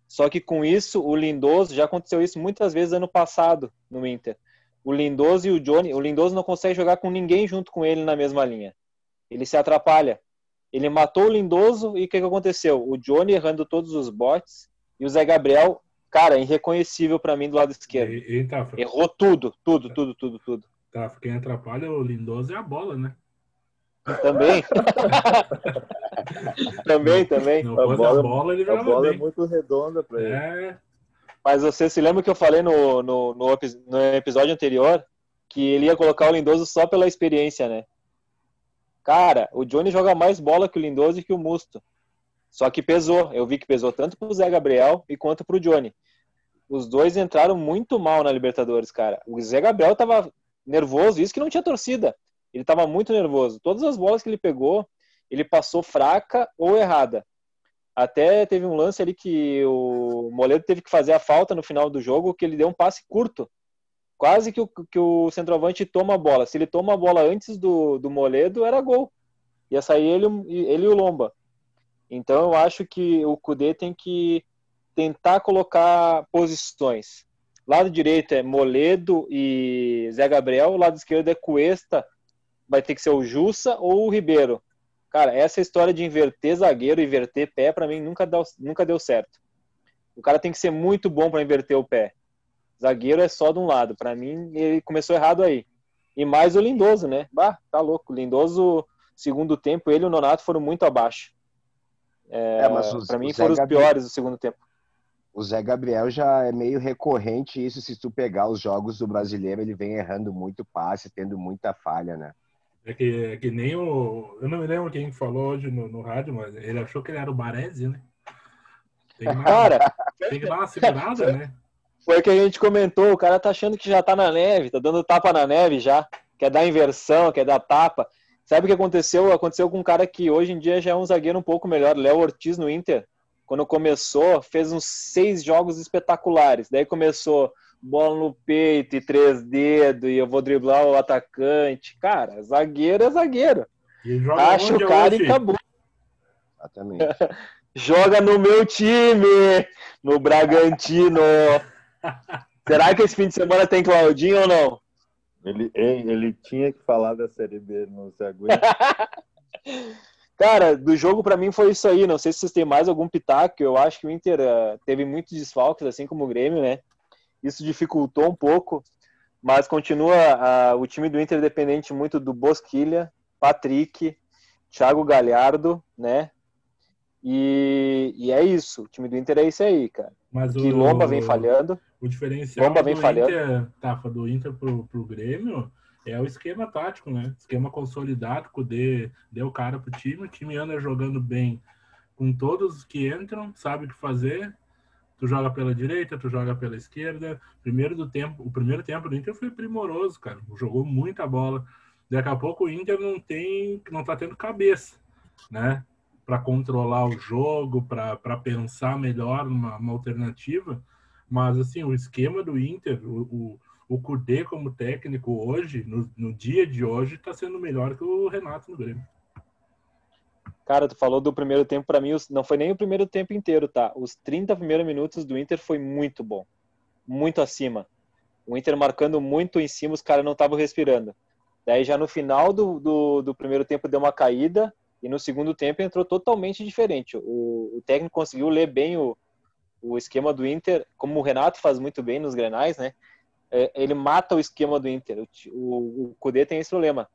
Só que com isso, o Lindoso, já aconteceu isso muitas vezes ano passado no Inter. O Lindoso e o Johnny, o Lindoso não consegue jogar com ninguém junto com ele na mesma linha. Ele se atrapalha. Ele matou o Lindoso e o que, que aconteceu? O Johnny errando todos os botes e o Zé Gabriel, cara, irreconhecível para mim do lado esquerdo. Eita, Errou tudo, tudo, tudo, tudo, tudo. Tá, quem atrapalha o Lindoso é a bola, né? Também. *laughs* também, também. Não a bola, a bola, ele a bola é muito redonda para ele. É. Mas você se lembra que eu falei no, no, no, no, episódio anterior que ele ia colocar o Lindoso só pela experiência, né? Cara, o Johnny joga mais bola que o Lindoso e que o Musto. Só que pesou. Eu vi que pesou tanto pro Zé Gabriel e quanto pro Johnny. Os dois entraram muito mal na Libertadores, cara. O Zé Gabriel tava nervoso, isso que não tinha torcida. Ele estava muito nervoso. Todas as bolas que ele pegou, ele passou fraca ou errada. Até teve um lance ali que o Moledo teve que fazer a falta no final do jogo, que ele deu um passe curto. Quase que o, que o centroavante toma a bola. Se ele toma a bola antes do, do Moledo, era gol. Ia sair ele, ele e o Lomba. Então eu acho que o Cudê tem que tentar colocar posições. Lado direito é Moledo e Zé Gabriel, lado esquerdo é Cuesta, vai ter que ser o Jussa ou o Ribeiro. Cara, essa história de inverter zagueiro, inverter pé, para mim nunca deu, nunca deu certo. O cara tem que ser muito bom para inverter o pé. Zagueiro é só de um lado. Para mim, ele começou errado aí. E mais o Lindoso, né? Bah, tá louco. O Lindoso, segundo tempo, ele e o Nonato foram muito abaixo. É, é para mim foram os piores do segundo tempo. O Zé Gabriel já é meio recorrente isso, se tu pegar os jogos do brasileiro, ele vem errando muito passe, tendo muita falha, né? É que, é que nem o. Eu não me lembro quem falou hoje no, no rádio, mas ele achou que ele era o Baresi, né? Tem, uma, *laughs* cara, tem que dar uma segurada, né? Foi o que a gente comentou, o cara tá achando que já tá na neve, tá dando tapa na neve já, quer dar inversão, quer dar tapa. Sabe o que aconteceu? Aconteceu com um cara que hoje em dia já é um zagueiro um pouco melhor, Léo Ortiz no Inter. Quando começou, fez uns seis jogos espetaculares. Daí começou bola no peito e três dedos, e eu vou driblar o atacante. Cara, zagueiro é zagueiro. Acha o cara hoje? e acabou. Exatamente. *laughs* joga no meu time, no Bragantino. *laughs* Será que esse fim de semana tem Claudinho ou não? Ele, ele tinha que falar da Série B, não se aguenta. *laughs* Cara, do jogo para mim foi isso aí. Não sei se vocês têm mais algum pitaco. Eu acho que o Inter uh, teve muitos desfalques, assim como o Grêmio, né? Isso dificultou um pouco, mas continua uh, o time do Inter dependente muito do Bosquilha, Patrick, Thiago Galhardo, né? E, e é isso. O time do Inter é isso aí, cara. Mas que o, Lomba vem falhando. O diferencial Lomba vem do falhando. Inter, Tafa, do Inter pro, pro Grêmio é o esquema tático, né? Esquema consolidado, o D deu cara pro time, o time anda jogando bem com todos que entram, sabe o que fazer. Tu joga pela direita, tu joga pela esquerda. Primeiro do tempo, o primeiro tempo do Inter foi primoroso, cara. Jogou muita bola. Daqui a pouco o Inter não tem, não tá tendo cabeça, né? para controlar o jogo, para pensar melhor uma, uma, alternativa. Mas, assim, o esquema do Inter, o, o, o Kudê como técnico hoje, no, no dia de hoje, está sendo melhor que o Renato no Grêmio. Cara, tu falou do primeiro tempo, para mim não foi nem o primeiro tempo inteiro, tá? Os 30 primeiros minutos do Inter foi muito bom. Muito acima. O Inter marcando muito em cima, os caras não estavam respirando. Daí já no final do, do, do, primeiro tempo deu uma caída, e no segundo tempo entrou totalmente diferente. O, o técnico conseguiu ler bem o, o esquema do Inter, como o Renato faz muito bem nos Grenais, né? É, ele mata o esquema do Inter. O, o, o tem esse problema.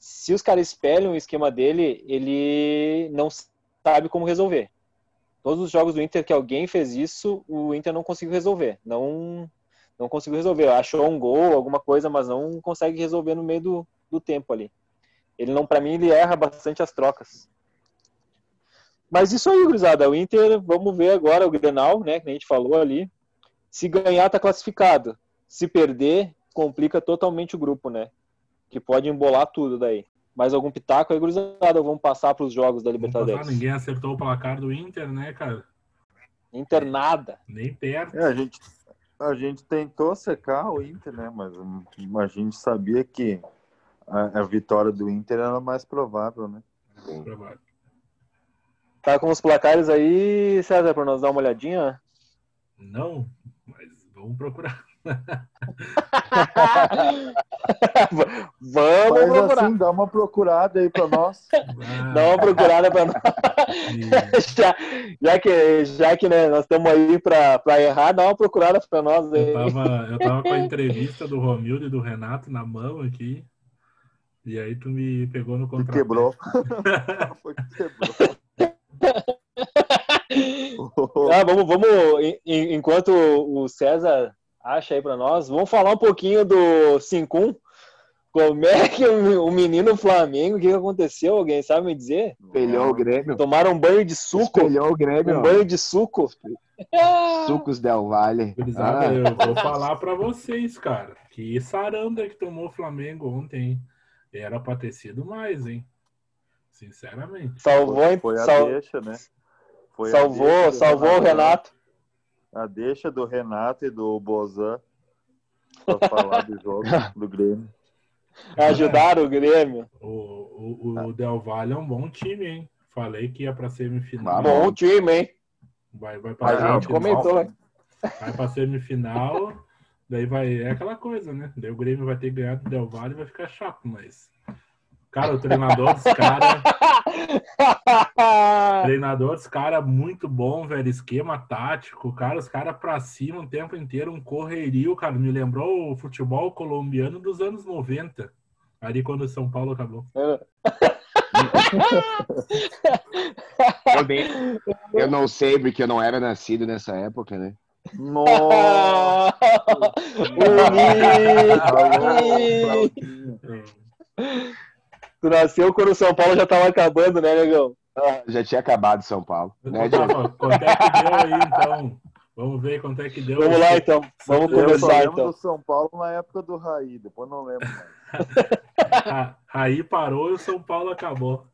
Se os caras espelham o esquema dele, ele não sabe como resolver. Todos os jogos do Inter que alguém fez isso, o Inter não conseguiu resolver. Não, não conseguiu resolver. Achou um gol, alguma coisa, mas não consegue resolver no meio do, do tempo ali. Ele não, para mim, ele erra bastante as trocas. Mas isso aí, gurizada. O Inter, vamos ver agora o Grenal, né? Que a gente falou ali. Se ganhar, tá classificado. Se perder, complica totalmente o grupo, né? Que pode embolar tudo daí. Mais algum pitaco aí, gurizada? Vamos passar para os jogos da Libertadores. Ninguém acertou o placar do Inter, né, cara? Inter nada. Nem perto. É, a gente, a gente tentou secar o Inter, né? Mas a gente sabia que a, a vitória do Inter era mais provável, né? Sim. Provável. Tá com os placares aí, César, para nós dar uma olhadinha? Não, mas vamos procurar. *laughs* Vamos Faz procurar. Assim, dá uma procurada aí para nós. Ah, dá uma procurada para nós. *laughs* já, já, que, já que né, nós estamos aí para errar, dá uma procurada para nós. Aí. Eu, tava, eu tava com a *laughs* entrevista do Romildo e do Renato na mão aqui. E aí tu me pegou no contrato. Quebrou. Foi que quebrou. ah, vamos, vamos, enquanto o César acha aí para nós, vamos falar um pouquinho do 5-1. Como é que o menino Flamengo, o que aconteceu? Alguém sabe me dizer? Espelhou o Grêmio. Tomaram um banho de suco. Espelhou o Grêmio. Um banho de suco. *laughs* Sucos Del Valle. Ah. Eu vou falar para vocês, cara. Que saranda que tomou o Flamengo ontem. Era pra ter sido mais, hein? Sinceramente. Salvou, foi a sal... deixa, né? Foi a salvou, deixa salvou o Renato. A deixa do Renato e do Bozan pra falar do jogo *laughs* do Grêmio. Ajudaram o Grêmio. O, o, o Del Valle é um bom time, hein? Falei que ia pra semifinal. Ah, Bom time, hein? Vai, vai A pra gente comentou, hein? Vai pra semifinal. Daí vai. É aquela coisa, né? Daí o Grêmio vai ter ganhado do Del Valle e vai ficar chato, mas. Cara, o treinador dos caras. *laughs* Treinador dos caras muito bom, velho. Esquema tático. Cara, os caras pra cima o tempo inteiro, um correrio, cara. Me lembrou o futebol colombiano dos anos 90. Ali quando o São Paulo acabou. *laughs* Eu, eu não sei, porque eu não era nascido nessa época, né? Nossa! *laughs* Uni! Tu nasceu quando o São Paulo já tava acabando, né, negão? Já tinha acabado São Paulo. Né, Então, Diego? Quanto é que deu aí, então? Vamos ver quanto é que deu. Vamos lá, então. Vamos Eu começar, lembro então. do São Paulo na época do Raí, depois não lembro mais. *laughs* A- Aí parou e o São Paulo acabou.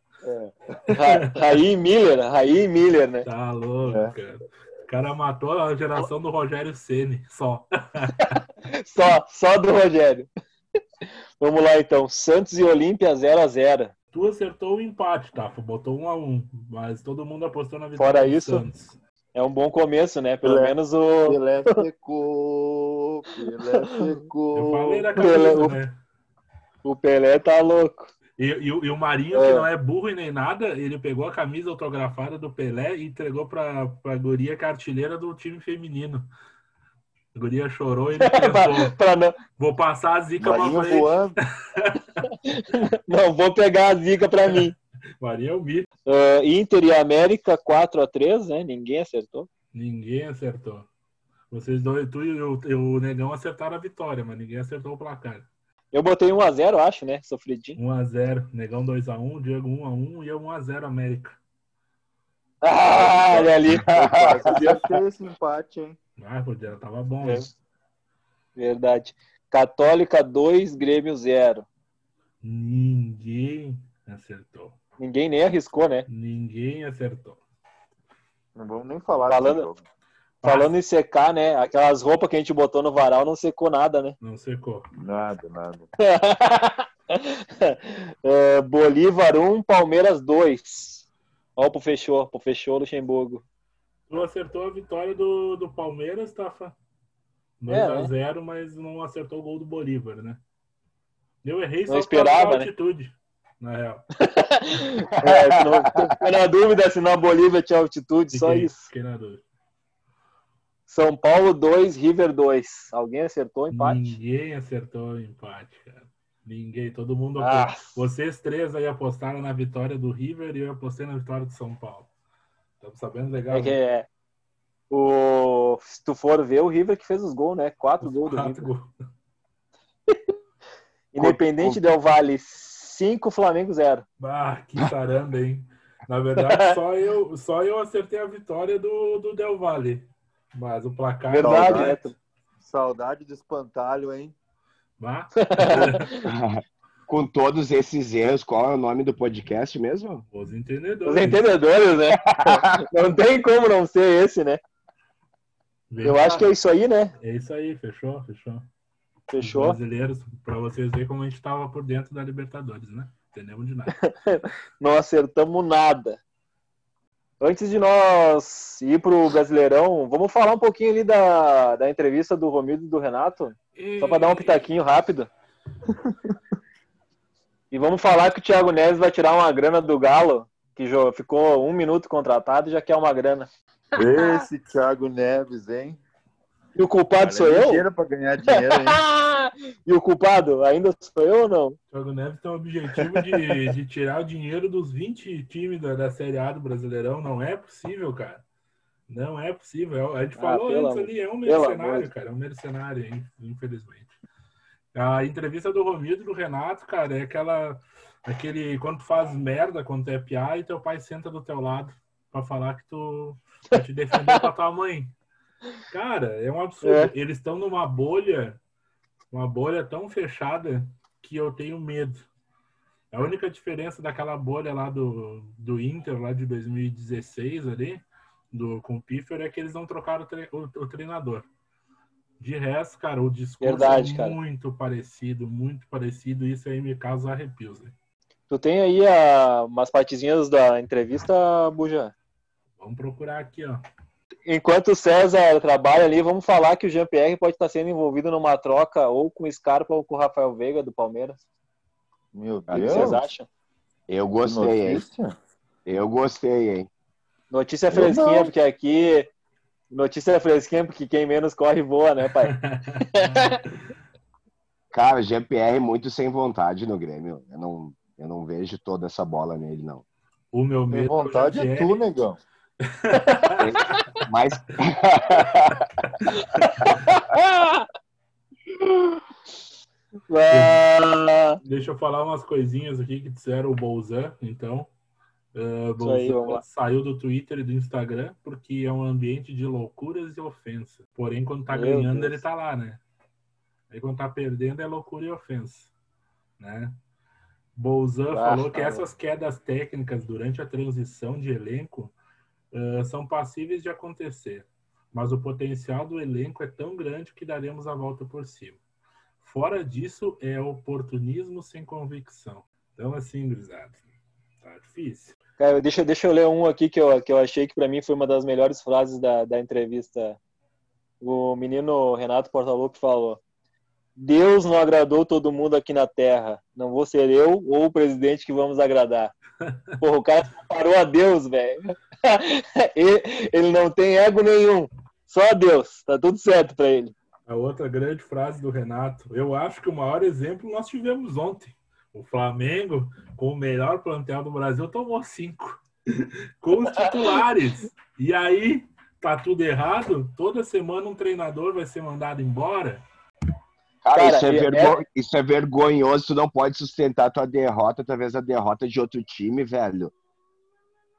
Ra- Raí Miller, Raí Miller, né? Tá louco, É. cara. O cara matou a geração do Rogério Ceni só. *laughs* Só, só do Rogério. *laughs* Vamos lá, então. Santos e Olímpia 0x0. Tu acertou o empate, tá? Botou um a um, mas todo mundo apostou na vitória Fora do isso, Santos. É um bom começo, né? Pelo É. menos o. Pelé *laughs* secou, Pelé secou. Eu falei da Pelé, camisa, o- né? O Pelé tá louco. E, e o- e o Marinho, É. que não é burro e nem nada, ele pegou a camisa autografada do Pelé e entregou pra, pra guria que é artilheira do time feminino. A guria chorou e *laughs* ele pensou, Pra não, vou passar a zica pra Marinho frente. voando. *laughs* não, vou pegar a zica pra mim. *laughs* Marinho é o mito. Ah, Inter e América 4x3, né? Ninguém acertou. Ninguém acertou. Vocês dois, tu e o, e o Negão acertaram a vitória, mas ninguém acertou o placar. Eu botei 1x0, acho, né? Sofridinho. 1x0, Negão 2x1, Diego 1x1 e eu 1x0 América. Ah, olha ali. Podia ter esse empate, hein? Ah, podia, tava bom. É. hein? Verdade. Católica 2, Grêmio 0. Ninguém acertou. Ninguém nem arriscou, né? Ninguém acertou. Não vamos nem falar Falando-. Falando em secar, né? Aquelas roupas que a gente botou no varal não secou nada, né? Não secou. Nada, nada. *laughs* É, Bolívar 1, Palmeiras 2. Ó, pro fechou, pro fechou Luxemburgo. Tu acertou a vitória do, do Palmeiras, Tafa. É, 2x0, mas não acertou o gol do Bolívar, né? Eu errei só esperava, da né? altitude, na real. *laughs* É, não, ficou na dúvida se na Bolívia tinha altitude, só Fiquei- isso. Fiquei na dúvida. São Paulo 2, River 2. Alguém acertou o empate? Ninguém acertou o empate, cara. Ninguém, todo mundo. Ah. Vocês três aí apostaram na vitória do River e eu apostei na vitória do São Paulo. Estamos sabendo legal. É que né? é. O, se tu for ver, o River que fez os gols, né? Quatro gols do Quatro River. gols. *laughs* Independente Del Vale, 5, Flamengo 0. Ah, que caramba, hein? Na verdade, *laughs* só eu, só eu acertei a vitória do, do Del Valle. Mas o placar. Verdade, Saudade. né? Saudade do espantalho, hein? Ah, *laughs* Com todos esses erros, qual é o nome do podcast mesmo? os Os entendedores. entendedores, né? *laughs* Não tem como não ser esse, né? Vem Eu acho que é isso aí, né? É isso aí, fechou, fechou. Os Fechou. brasileiros, pra vocês verem como a gente tava por dentro da Libertadores, né? Entendemos de nada. *laughs* Não acertamos nada. Antes de nós ir pro Brasileirão, vamos falar um pouquinho ali da, da entrevista do Romildo e do Renato. Só para dar um pitaquinho rápido. *laughs* E vamos falar que o Thiago Neves vai tirar uma grana do Galo, que jo- ficou um minuto contratado e já quer uma grana. Esse *laughs* Thiago Neves, hein? E o culpado sou Olha, eu? pra ganhar dinheiro, hein? *laughs* e o culpado ainda sou eu ou não? Thiago Neves tem o objetivo de, de tirar o dinheiro dos 20 times da, da Série A do Brasileirão. Não é possível, cara. Não é possível. A gente Ah, falou antes amor- ali, é um mercenário, cara. É um mercenário, in- infelizmente. A entrevista do Romildo e do Renato, cara, é aquela. Aquele. Quando tu faz merda, quando tu é piá e teu pai senta do teu lado pra falar que tu. pra te defender pra tua mãe. Cara, é um absurdo. É. Eles estão numa bolha, uma bolha tão fechada que eu tenho medo. A única diferença daquela bolha lá do, do Inter, lá de 2016 ali, do, com o Piffer é que eles não trocaram o, tre- o- o treinador. De resto, cara, o discurso Verdade, é cara. muito parecido, muito parecido. Isso aí me causa arrepios. Né? Tu tem aí a, umas partezinhas da entrevista, Buja? Vamos procurar aqui, ó. Enquanto o César trabalha ali, vamos falar que o Jean-Pierre pode estar sendo envolvido numa troca ou com o Scarpa ou com o Rafael Veiga do Palmeiras. Meu O que Deus. vocês acham? Eu gostei, hein? notícia. Eu gostei, hein? Notícia Eu fresquinha, porque aqui. Notícia fresquinha, porque quem menos corre voa, né, pai? *laughs* Cara, GPR muito sem vontade no Grêmio. Eu não, eu não vejo toda essa bola nele, não. O meu Tem medo vontade é é o tu, negão. Mas Deixa eu falar umas coisinhas aqui que disseram o Bolzan, então. Uh, aí, saiu do Twitter e do Instagram porque é um ambiente de loucuras e ofensa. Porém, quando tá Meu ganhando, Deus. ele tá lá, né? Aí quando tá perdendo é loucura e ofensa, né? Bolzan Ah, falou que falou. essas quedas técnicas durante a transição de elenco uh, são passíveis de acontecer, mas o potencial do elenco é tão grande que daremos a volta por cima. Fora disso, é oportunismo sem convicção. Então, assim, gurizada, tá difícil. cara, deixa, deixa eu ler um aqui que eu, que eu achei que pra mim foi uma das melhores frases da, da entrevista. O menino Renato Portaluppi falou: Deus não agradou todo mundo aqui na Terra. Não vou ser eu ou o presidente que vamos agradar. *laughs* Porra, o cara parou a Deus, velho. *laughs* ele, ele não tem ego nenhum. Só a Deus. Tá tudo certo pra ele. A outra grande frase do Renato. Eu acho que o maior exemplo nós tivemos ontem. O Flamengo, com o melhor plantel do Brasil, tomou cinco. *laughs* Com os titulares. E aí, tá tudo errado? Toda semana um treinador vai ser mandado embora? Cara, Cara, isso, é é- vergo- isso é vergonhoso. Tu não pode sustentar tua derrota através da derrota de outro time, velho.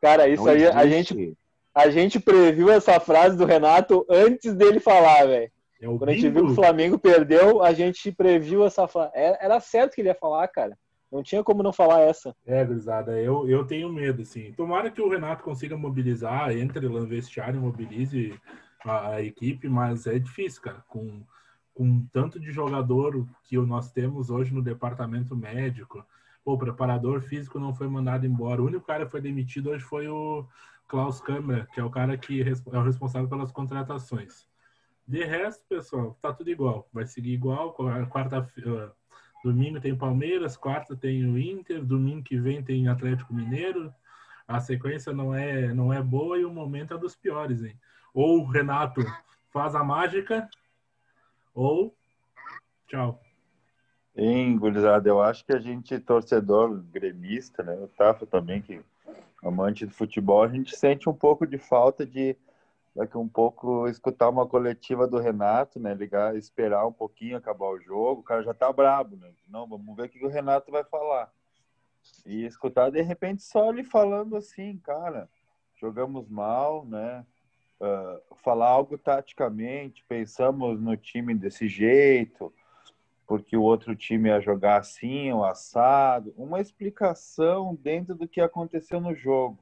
Cara, isso Não aí a existe. gente, a gente previu essa frase do Renato antes dele falar, velho. É o Quando a gente viu que o. Flamengo perdeu, a gente previu essa frase. Era certo que ele ia falar, cara. Não tinha como não falar essa. É, gurizada, eu, eu tenho medo, assim. Tomara que o Renato consiga mobilizar, entre lá no vestiário, mobilize a, a equipe, mas é difícil, cara. Com, com tanto de jogador que nós temos hoje no departamento médico, o preparador físico não foi mandado embora. O único cara que foi demitido hoje foi o Klaus Câmara, que é o cara que é o responsável pelas contratações. De resto, pessoal, tá tudo igual. Vai seguir igual. Quarta-feira. Domingo tem Palmeiras, quarta tem o Inter, domingo que vem tem Atlético Mineiro. A sequência não é não é boa e o momento é dos piores, hein? Ou o Renato faz a mágica, ou tchau. Hein, gurizada, eu acho que a gente, torcedor gremista, né? O Tafa também, que amante do futebol, a gente sente um pouco de falta de daqui um pouco escutar uma coletiva do Renato, né? Ligar, esperar um pouquinho acabar o jogo. O cara já tá brabo, né? Não, vamos ver o que o Renato vai falar. E escutar de repente só ele falando assim, cara, jogamos mal, né? Ah, falar algo taticamente, pensamos no time desse jeito, porque o outro time ia jogar assim, o assado, uma explicação dentro do que aconteceu no jogo.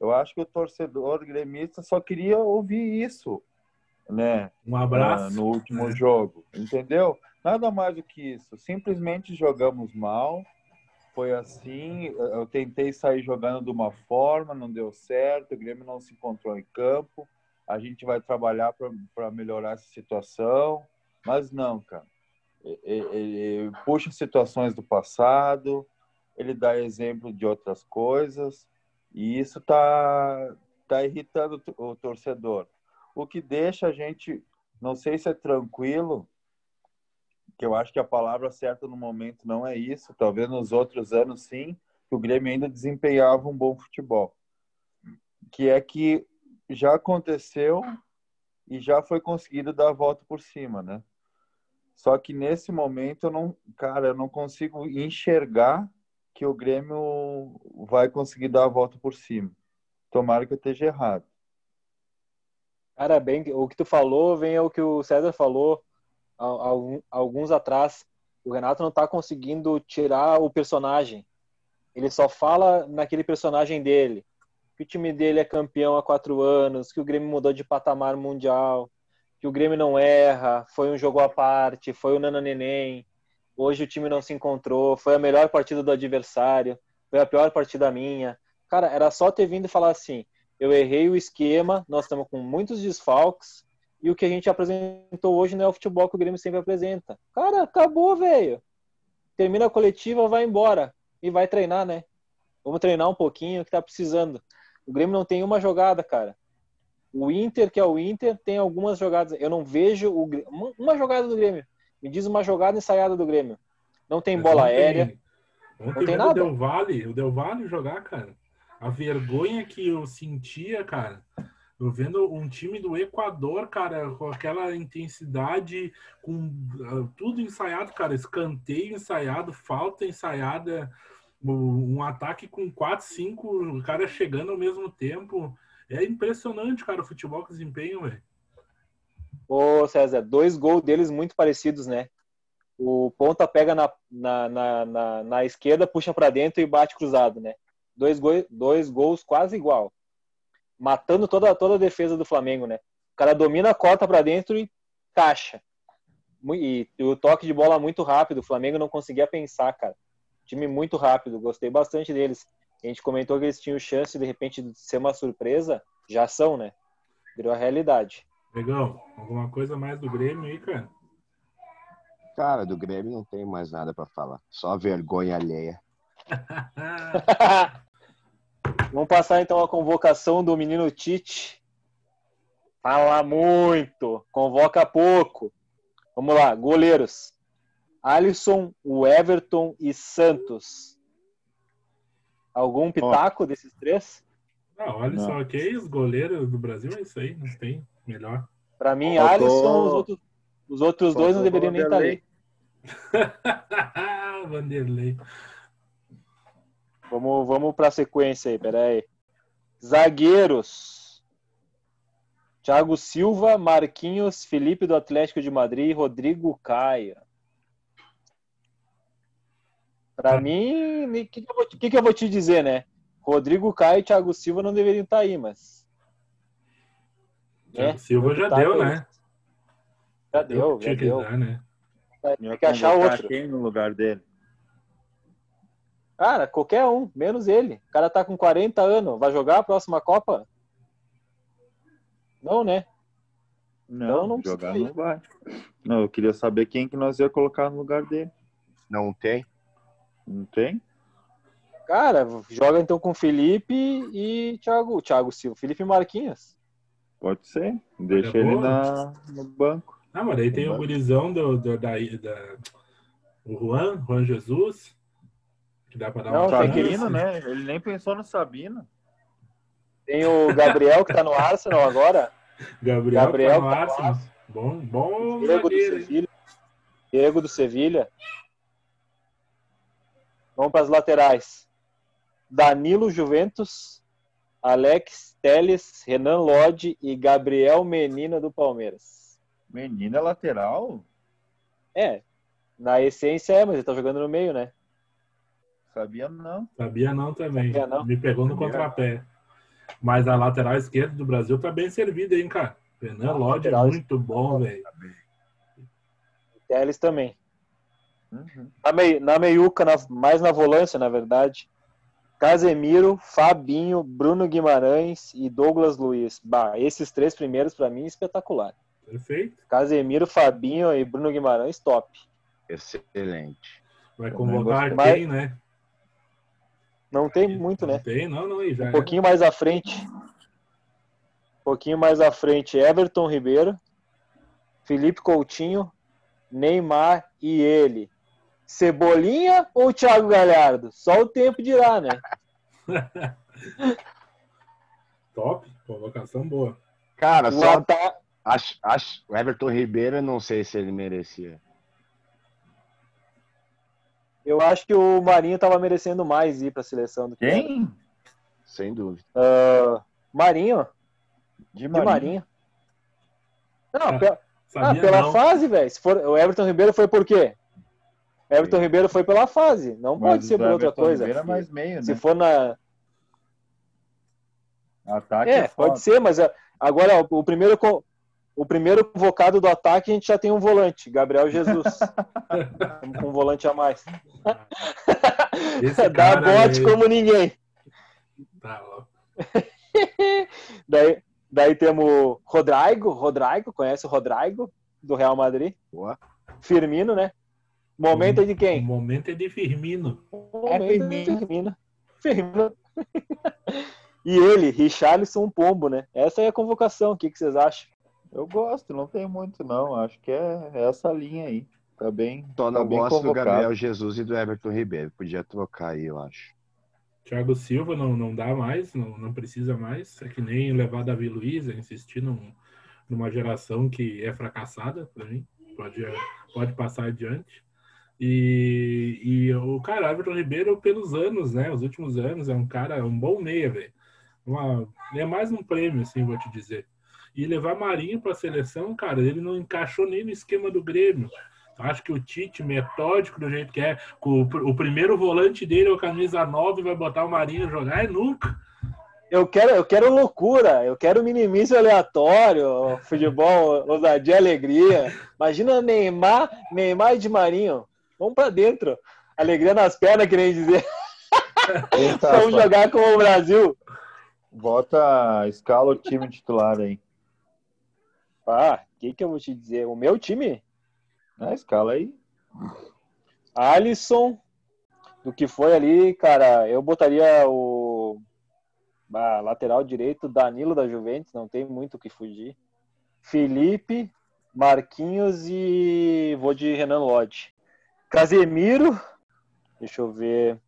Eu acho que o torcedor gremista só queria ouvir isso, né? Um ah, abraço. no último jogo, entendeu? Nada mais do que isso. Simplesmente jogamos mal. Foi assim. Eu tentei sair jogando de uma forma, não deu certo. O Grêmio não se encontrou em campo. A gente vai trabalhar para melhorar essa situação. Mas não, cara. Ele, ele puxa situações do passado, ele dá exemplo de outras coisas, e isso tá, tá irritando o torcedor. O que deixa a gente, não sei se é tranquilo, que eu acho que a palavra certa no momento não é isso, talvez nos outros anos sim, que o Grêmio ainda desempenhava um bom futebol. Que é que já aconteceu e já foi conseguido dar a volta por cima, né? Só que nesse momento eu não, cara, eu não consigo enxergar que o Grêmio vai conseguir dar a volta por cima. Tomara que eu esteja errado. Cara, bem, o que tu falou vem ao que o César falou alguns atrás. O Renato não tá conseguindo tirar o personagem. Ele só fala naquele personagem dele. que o time dele é campeão há quatro anos, que o Grêmio mudou de patamar mundial, que o Grêmio não erra, foi um jogo à parte, foi o Nana Neném, hoje o time não se encontrou, foi a melhor partida do adversário, foi a pior partida minha. Cara, era só ter vindo e falar assim: eu errei o esquema, nós estamos com muitos desfalques, e o que a gente apresentou hoje não é o futebol que o Grêmio sempre apresenta. Cara, acabou, velho. Termina a coletiva, vai embora. E vai treinar, né? Vamos treinar um pouquinho que tá precisando. O Grêmio não tem uma jogada, cara. O Inter, que é o Inter, tem algumas jogadas. Eu não vejo o... uma jogada do Grêmio. Me diz uma jogada ensaiada do Grêmio. Não tem bola ontem, aérea. Ontem Não tem o nada. Del Valle, o Del Valle jogar, cara. A vergonha que eu sentia, cara, eu vendo um time do Equador, cara, com aquela intensidade, com ah, tudo ensaiado, cara, escanteio ensaiado, falta ensaiada, um ataque com quatro, cinco caras chegando ao mesmo tempo. É impressionante, cara, o futebol que desempenho, velho. Ô, César, dois gols deles muito parecidos, né? O ponta pega na, na, na, na, na esquerda, puxa pra dentro e bate cruzado, né? Dois, goi, dois gols quase igual. Matando toda, toda a defesa do Flamengo, né? O cara domina, corta pra dentro e caixa. E, e o toque de bola muito rápido. O Flamengo não conseguia pensar, cara. Time muito rápido. Gostei bastante deles. A gente comentou que eles tinham chance, de repente, de ser uma surpresa. Já são, né? Virou a realidade. Legal, alguma coisa mais do Grêmio aí, cara? Cara, do Grêmio não tem mais nada pra falar. Só vergonha alheia. *laughs* Vamos passar então a convocação do menino Tite. Fala muito, convoca pouco. Vamos lá, goleiros. Alisson, o Everton e Santos. Algum pitaco desses três? Não, olha Não. só, ok, os goleiros do Brasil é isso aí, não tem melhor. Para mim, Faltou- Alisson, os outros, os outros dois não deveriam nem estar ali. *laughs* Vanderlei. Vamos, vamos para a sequência aí, peraí. Zagueiros. Thiago Silva, Marquinhos, Felipe do Atlético de Madrid, Rodrigo Caio. Para mim, o que, que, eu vou- que que eu vou te dizer, né? Rodrigo Caio e Thiago Silva não deveriam estar aí, mas. Thiago Silva já Tá, deu, né? Já deu, já Tinha que deu. dar, né? Tem que achar outro. Quem no lugar dele? Cara, qualquer um, menos ele. O cara tá com 40 anos. Vai jogar a próxima Copa? Não, né? Não, não jogar precisa ir. não vai. Não, eu queria saber quem que nós ia colocar no lugar dele. Não tem? Não tem? Cara, joga então com Felipe e Thiago, Thiago Silva. Felipe Marquinhos. Pode ser. Deixa É ele boa. na, no banco. Ah, mas aí tem o gurizão do, do, da, da. O Juan, Juan Jesus. Que dá pra dar Não, uma tem que- chance. Sabino, né? Ele nem pensou no Sabino. Tem o Gabriel que tá no Arsenal agora. Gabriel, Gabriel tá no tá no Arsenal. Bom, bom Diego do? Sevilha. Diego do Sevilha. Vamos para as laterais. Danilo Juventus, Alex Teles, Renan Lodge e Gabriel Menino do Palmeiras. Menina lateral? É, na essência é, mas ele tá jogando no meio, né? Sabia não. Sabia não também. Sabia não. Me pegou no Sabia. contrapé. Mas a lateral esquerda do Brasil tá bem servida, hein, cara? Renan Lodge é muito bom, velho. Teles também. Uhum. Na, mei, na meiuca, na- mais na volância, na verdade. Casemiro, Fabinho, Bruno Guimarães e Douglas Luiz. Bah, esses três primeiros, para mim, espetacular. Perfeito. Casemiro, Fabinho e Bruno Guimarães, top. Excelente. Vai convocar gostei. quem, né? Não tem muito, Não né? tem, não, não. Já Um é. pouquinho mais à frente. Um pouquinho mais à frente, Everton Ribeiro, Felipe Coutinho, Neymar e ele. Cebolinha ou Thiago Galhardo? Só o tempo dirá, né? *laughs* Top. Convocação boa. Cara, O só ata- acho, acho, o Everton Ribeiro, eu não sei se ele merecia. Eu acho que o Marinho tava merecendo mais ir pra seleção do que Quem? Sem dúvida. Ah, Marinho? De De Marinho. Marinho. Não, Ah, pe- ah, pela não. fase, velho. Se for o Everton Ribeiro foi por quê? Everton. Ribeiro foi pela fase. Não pode Mas ser o por outra Everton coisa. Ribeiro é mais meio, Se né? for na Ataque É, foda. pode ser, mas é, agora ó, o primeiro o primeiro convocado do ataque a gente já tem um volante, Gabriel Jesus. *laughs* Com um volante a mais. *laughs* Dá bote aí- como ninguém. Tá louco. *laughs* Daí, daí temos Rodrigo, Rodrigo, conhece o Rodrigo do Real Madrid? Boa. Firmino, né? Momento é de O quem? momento é de Firmino. É Firmino. Firmino. Firmino. *laughs* e ele, Richarlison, um pombo, né? Essa é a convocação. O que, que vocês acham? Eu gosto, não tem muito não. Acho que é essa linha aí. Tá bem. Só tá não bem gosto do. Gabriel Jesus e do Everton Ribeiro. Podia trocar aí, eu acho. Thiago Silva não, não dá mais, não, não precisa mais. É que nem levar Davi Luiz, é insistir num, numa geração que é fracassada, para mim. Pode, pode passar adiante. E, e o cara, Everton Ribeiro, pelos anos, né? Os últimos anos, é um cara, um bom meia, velho. É mais um prêmio, assim, vou te dizer. E levar Marinho para a seleção, cara, ele não encaixou nem no esquema do Grêmio. Acho que o Tite, metódico do jeito que é, o, o primeiro volante dele é o camisa 9 vai botar o Marinho jogar, é nunca. Eu quero, eu quero loucura, eu quero minimício aleatório, futebol, ousadia, alegria. Imagina Neymar, Neymar e Di Marinho. Vamos pra dentro. Alegria nas pernas, querem dizer. Eita, *laughs* Vamos jogar com o Brasil. Bota, escala o time titular aí. Ah, o que, que eu vou te dizer? O meu time? Na escala aí. Alisson, do que foi ali, cara, eu botaria o ah, lateral direito, Danilo da Juventus, não tem muito o que fugir. Felipe, Marquinhos e vou de Renan Lodge. Casemiro, deixa eu ver.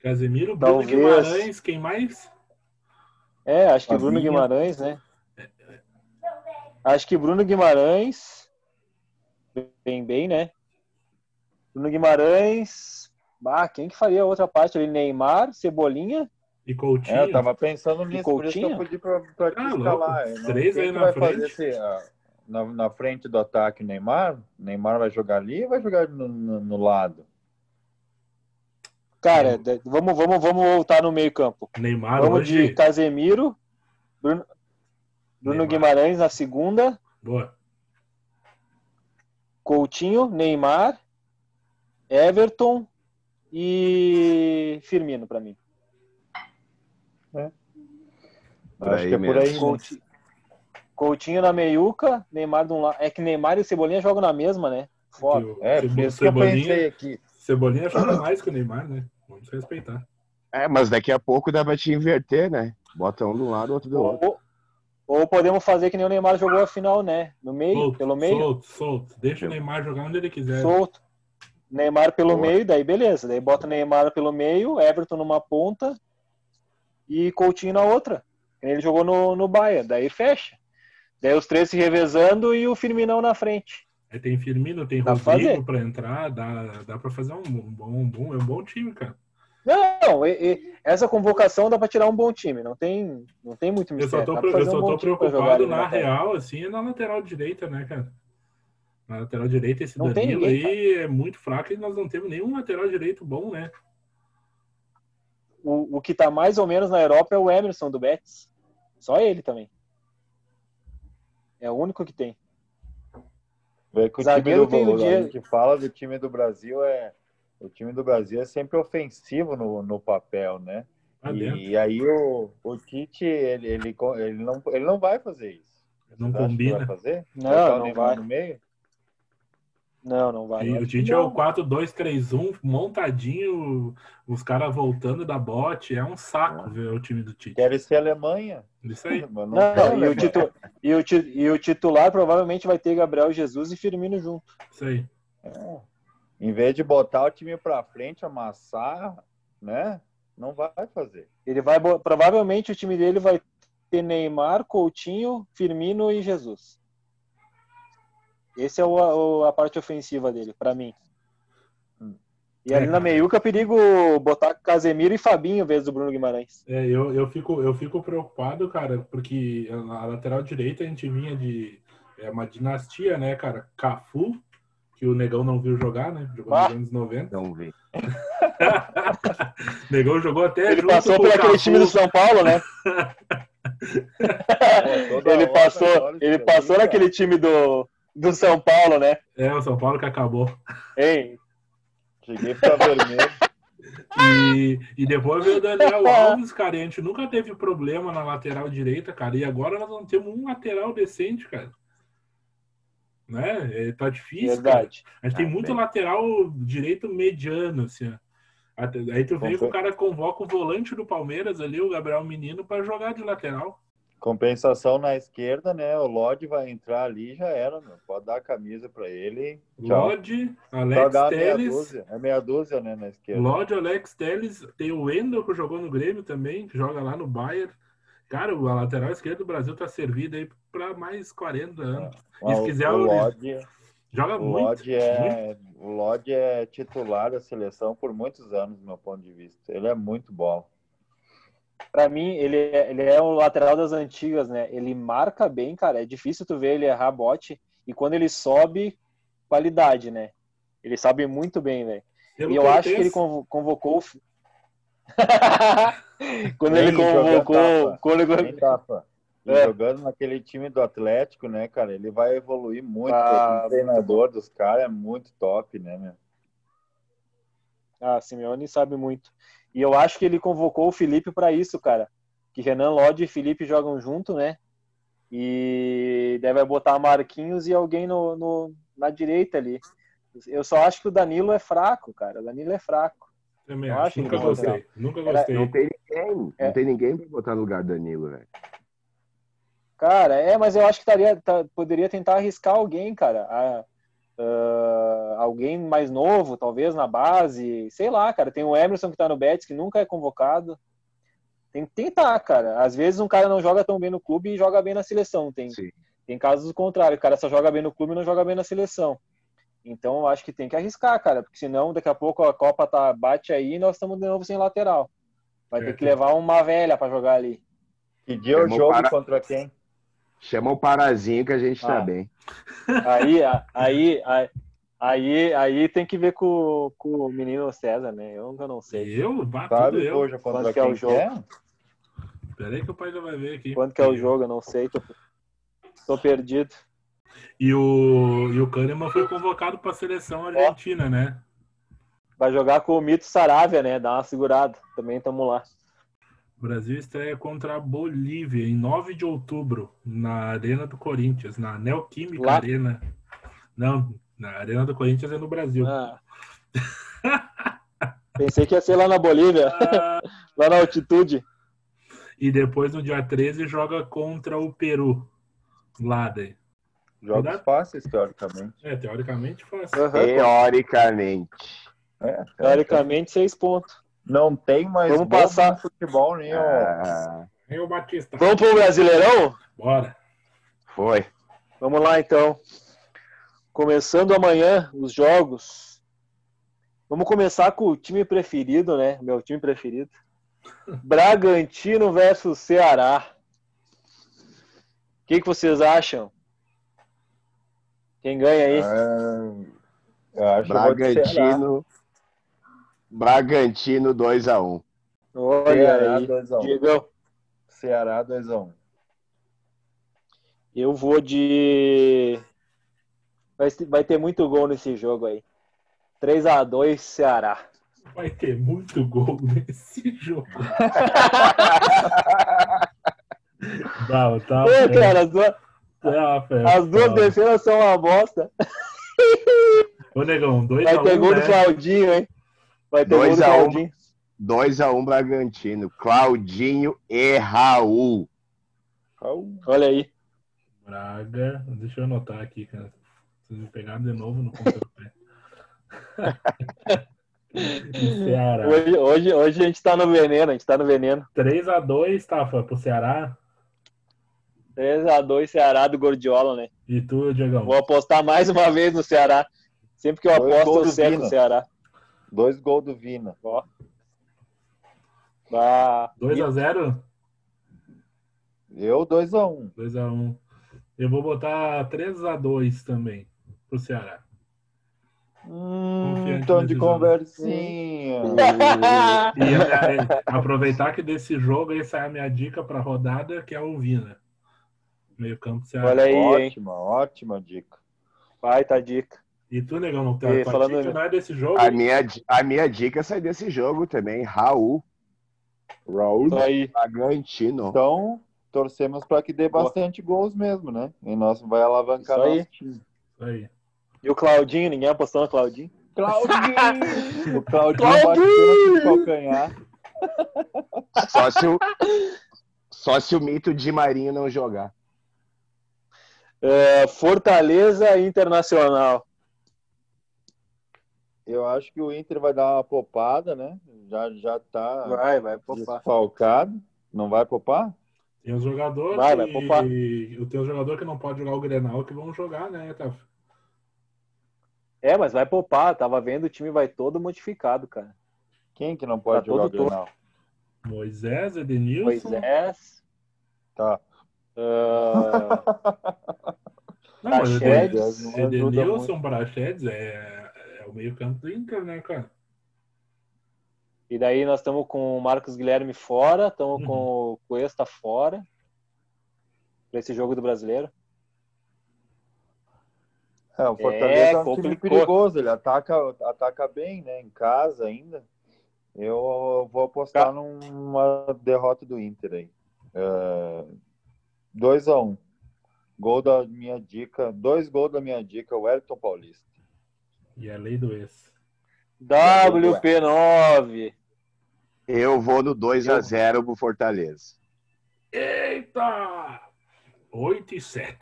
Casemiro, Bruno Talvez. Guimarães, quem mais? É, acho que Bruno. Guimarães, né? Acho que Bruno Guimarães. Bem, bem, né? Bruno Guimarães. Ah, quem que faria a outra parte ali? Neymar, Cebolinha. E Coutinho. É, eu tava pensando nisso, por isso que eu Coutinho? pedi pra, pra Ah, escalar. Eu Três aí na vai frente. fazer esse, ah, na, na frente do ataque o Neymar? O Neymar vai jogar ali ou vai jogar no, no- no lado? Cara, de- vamos, vamos, vamos voltar no meio campo. Neymar Vamos hoje. de Casemiro, Bruno, Bruno Neymar. Guimarães na segunda, Boa. Coutinho, Neymar, Everton e Firmino pra mim. Por Acho aí que é por mesmo. aí. né? Coutinho, Coutinho na meiuca, Neymar de um lado. É que Neymar e Cebolinha jogam na mesma, né? Foda. O É, Cebo- por isso que eu pensei Cebolinha, aqui. Cebolinha joga mais que o Neymar, né? Vamos respeitar. É, mas daqui a pouco dá pra te inverter, né? Bota um de um lado, outro do outro. Ou, ou podemos fazer que nem o Neymar jogou a final, né? No meio, Solto, pelo meio, solto, solto. Deixa o Neymar jogar onde ele quiser. solto. Neymar pelo Boa. meio, daí beleza. Daí bota o Neymar pelo meio, Everton numa ponta e Coutinho na outra. Ele jogou no, no Bayern, daí fecha. Daí os três se revezando e o Firminão na frente. Aí tem Firmino, tem Dá Rodrigo pra entrar, dá, dá pra fazer um bom, um bom, é um bom time, cara. Não, e- e essa convocação dá pra tirar um bom time. Não tem, não tem muito Eu só mistério. tô, eu só um tô preocupado na real, assim, é na lateral direita, né, cara? Na lateral direita, esse Não Danilo ninguém, aí é muito fraco e nós não temos nenhum lateral direito bom, né? O, o que tá mais ou menos na Europa é o Emerson do Betis. Só ele também. É o único que tem. Vê que o Zagueiro time tem do, o dinheiro. a gente fala do time do Brasil é o time do Brasil é sempre ofensivo no, no papel, né? Lá dentro. E, aí o, o Tite ele, ele, ele, não, ele não vai fazer isso. Não Você acha que combina. Vai fazer? Não, o não vai. No meio? Não, não vai. Não. o Tite é o 4-2-3-1 montadinho, os caras voltando da bote. É um saco ver o time do Tite. Quer ser Alemanha? Isso aí. Mas Não, quer e, o titu- e o ti- e o titular provavelmente vai ter Gabriel Jesus e Firmino junto. Isso aí. É. Em vez de botar o time pra frente, amassar, né? Não vai fazer. Ele vai provavelmente o time dele vai ter Neymar, Coutinho, Firmino e Jesus. Esse é o, o- a parte ofensiva dele, pra mim. Hum. E ali É, na meiuca, perigo botar Casemiro e Fabinho em vez do Bruno Guimarães. É, eu, eu, fico, eu fico preocupado, cara, porque a lateral direita a gente vinha de é uma dinastia, né, cara? Cafu, que o Negão não viu jogar, né? Jogou Ah. nos anos 90. Não vi. *laughs* Negão jogou até Ele junto passou por aquele Cafu. time do São Paulo, né? *laughs* *laughs* Ele passou, ele passou naquele time do, do São Paulo, né? É, o São Paulo que acabou. Cara. Cheguei pra vermelho. E, e depois veio o Daniel Alves, cara. E a gente nunca teve problema na lateral direita, cara. E agora nós não temos um lateral decente, cara. Né? É, tá difícil. cara. Verdade. A gente tem Ah, muito bem. lateral direito mediano, assim. ó. Aí tu vê que o cara convoca o volante do Palmeiras ali, o Gabriel Menino, pra jogar de lateral. Compensação na esquerda, né? O Lodge vai entrar ali já era, meu. Pode dar a camisa pra ele. Tchau. Lodge, Alex Telles. É meia dúzia, né? Na esquerda. Lodge, Alex Telles. Tem o Wendel que jogou no Grêmio também, que joga lá no Bayern. Cara, a lateral esquerda do Brasil tá servida aí pra mais 40 anos. E se quiser, o o- Lodge, Joga o muito. Lodge é, o Lodge é titular da seleção por muitos anos, do meu ponto de vista. Ele é muito bom. Pra mim, ele é, ele é o lateral das antigas, né? Ele marca bem, cara. É difícil tu ver ele errar bote. E quando ele sobe, qualidade, né? Ele sobe muito bem, velho. Pelo E eu acho que ele convo- convocou. *laughs* quando ele convocou. Quando ele... Tapa. É. jogando naquele time do Atlético, né, cara? Ele vai evoluir muito. Ah, o treinador dos caras é muito top, né, meu? Ah, Simeone sabe muito. E eu acho que ele convocou o Felipe para isso, cara. Que Renan Lodge e Felipe jogam junto, né? E deve botar Marquinhos e alguém no, no- na direita ali. Eu só acho que o Danilo é fraco, cara. O Danilo é fraco. Também eu acho. acho Nunca ele gostei. lateral. Nunca Era- gostei. Não tem ninguém. É. Não tem ninguém pra botar no lugar do Danilo, velho. Cara, é, mas eu acho que estaria, tá- poderia tentar arriscar alguém, cara. Ah, ah, alguém mais novo, talvez, na base. Sei lá, cara. Tem o Emerson que tá no Betis, que nunca é convocado. Tem que tentar, cara. Às vezes um cara não joga tão bem no clube e joga bem na seleção. Tem, Sim. tem casos do contrário. O cara só joga bem no clube e não joga bem na seleção. Então eu acho que tem que arriscar, cara. Porque senão daqui a pouco a Copa tá, bate aí e nós estamos de novo sem lateral. Vai É, ter que levar uma velha pra jogar ali. Que dia é o jogo para- contra quem? Chama o Parazinho que a gente tá Ah. bem. Aí, a- aí, aí, aí, aí tem que ver com, com o menino César, né? Eu eu não sei. Eu? Bah, tudo Sabe, eu. hoje Quanto que é o jogo? é? Pera aí que o pai já vai ver aqui. Quanto que é o jogo, eu não sei. Tô, tô perdido. E o, e o Kahneman foi convocado pra seleção argentina, né? Vai jogar com o Mito Saravia, né? Dá uma segurada. Também tamo lá. O Brasil estreia contra a Bolívia em 9 de outubro, na Arena do Corinthians, na Neoquímica Lá? Arena. Não, na Arena do Corinthians é no Brasil. Ah. *laughs* Pensei que ia ser lá na Bolívia, Ah, lá na altitude. e depois, no dia 13, joga contra o Peru. Lá daí. Jogos Verdade. fáceis, teoricamente. É, teoricamente fácil. Aham. Teoricamente. É, Teoricamente, seis pontos. Não tem mais Vamos passar. futebol nenhum. Ah, Aí o Batista. Vamos pro Brasileirão? Bora. foi. Vamos lá, então. Começando amanhã os jogos. Vamos começar com o time preferido, né? Meu time preferido. *laughs* Bragantino versus Ceará. O que, que vocês acham? Quem ganha aí? É, eu acho que eu vou de Ceará. Bragantino. Bragantino 2x1. Olha Ceará aí. 2x1. Diegão, Ceará 2x1. eu vou de. Vai, ter- muito gol nesse jogo aí. 3x2 Ceará. Vai ter muito gol *laughs* nesse jogo. *laughs* Bravo, tá? Pô, cara, as duas, Tá, fé, as duas tá. defesas são uma bosta. Ô, Negão, 2x1, Vai ter gol do né? Claudinho, hein? Vai ter gol Dois do a um. Claudinho. 2x1 Bragantino. Claudinho e Raul. Olha aí. Braga, deixa eu anotar aqui, cara. Preciso pegar de novo no ponto do pé. *laughs* Ceará. Hoje, hoje, hoje a gente tá no veneno, a gente tá no veneno. 3x2, Tafa, pro Ceará. 3x2 Ceará do Gordiola, né? E tu, Diegão? Vou apostar mais uma vez no Ceará. Sempre que eu aposto, eu do seco Vina. o Ceará. Dois gols do Vina. Ó. Ah, 2x0? Eu 2x1. 2x1. Eu vou botar 3x2 também pro Ceará. Hum, tom de nesse jogo. conversinha. *laughs* E aproveitar que desse jogo, essa é a minha dica pra rodada, que é o Vina. Meio campo você Olha aí, hein? ótima, ótima dica. Vai, tá dica. E tu, negão, não tem tua falando- dica não é desse jogo? A minha, a minha dica sai desse jogo também. Raul Raul. Bragantino. Então, torcemos para que dê bastante gols mesmo, né? E nós vai alavancar Isso aí. Isso aí. E o Claudinho, ninguém apostou no Claudinho? Claudinho! *laughs* o Claudinho Claudinho! bateu calcanhar. Só se o, só se o mito de Marinho não jogar. É, Fortaleza Internacional. Eu acho que o Inter vai dar uma popada, né? Já, já tá Vai, vai poupar. desfalcado. Não vai poupar? Tem os jogadores Vai, vai que... poupar. Tem os jogadores que não pode jogar o Grenal que vão jogar, né, Taf? É, mas vai poupar. Tava vendo, o time vai todo modificado, cara. Quem que não pode Tá jogar o todo Grenal? Moisés, Edenilson. Moisés. Tá. ah, *laughs* Não, ajuda Edenilson, Praxedes é, é o meio campo do Inter, né, cara? e daí nós estamos com o Marcos Guilherme fora, estamos Uhum. com o Cuesta fora. Pra esse jogo do brasileiro. É, o Fortaleza É, é, um time complicou. perigoso, ele ataca, ataca bem, né? Em casa ainda. Eu vou apostar Tá. numa derrota do Inter aí. 2x1. Um. Gol da minha dica. Dois gols da minha dica, o Wellington Paulista. E é lei do ex. WP9. Eu vou no 2x0 pro Fortaleza. Eita! 8 e 7.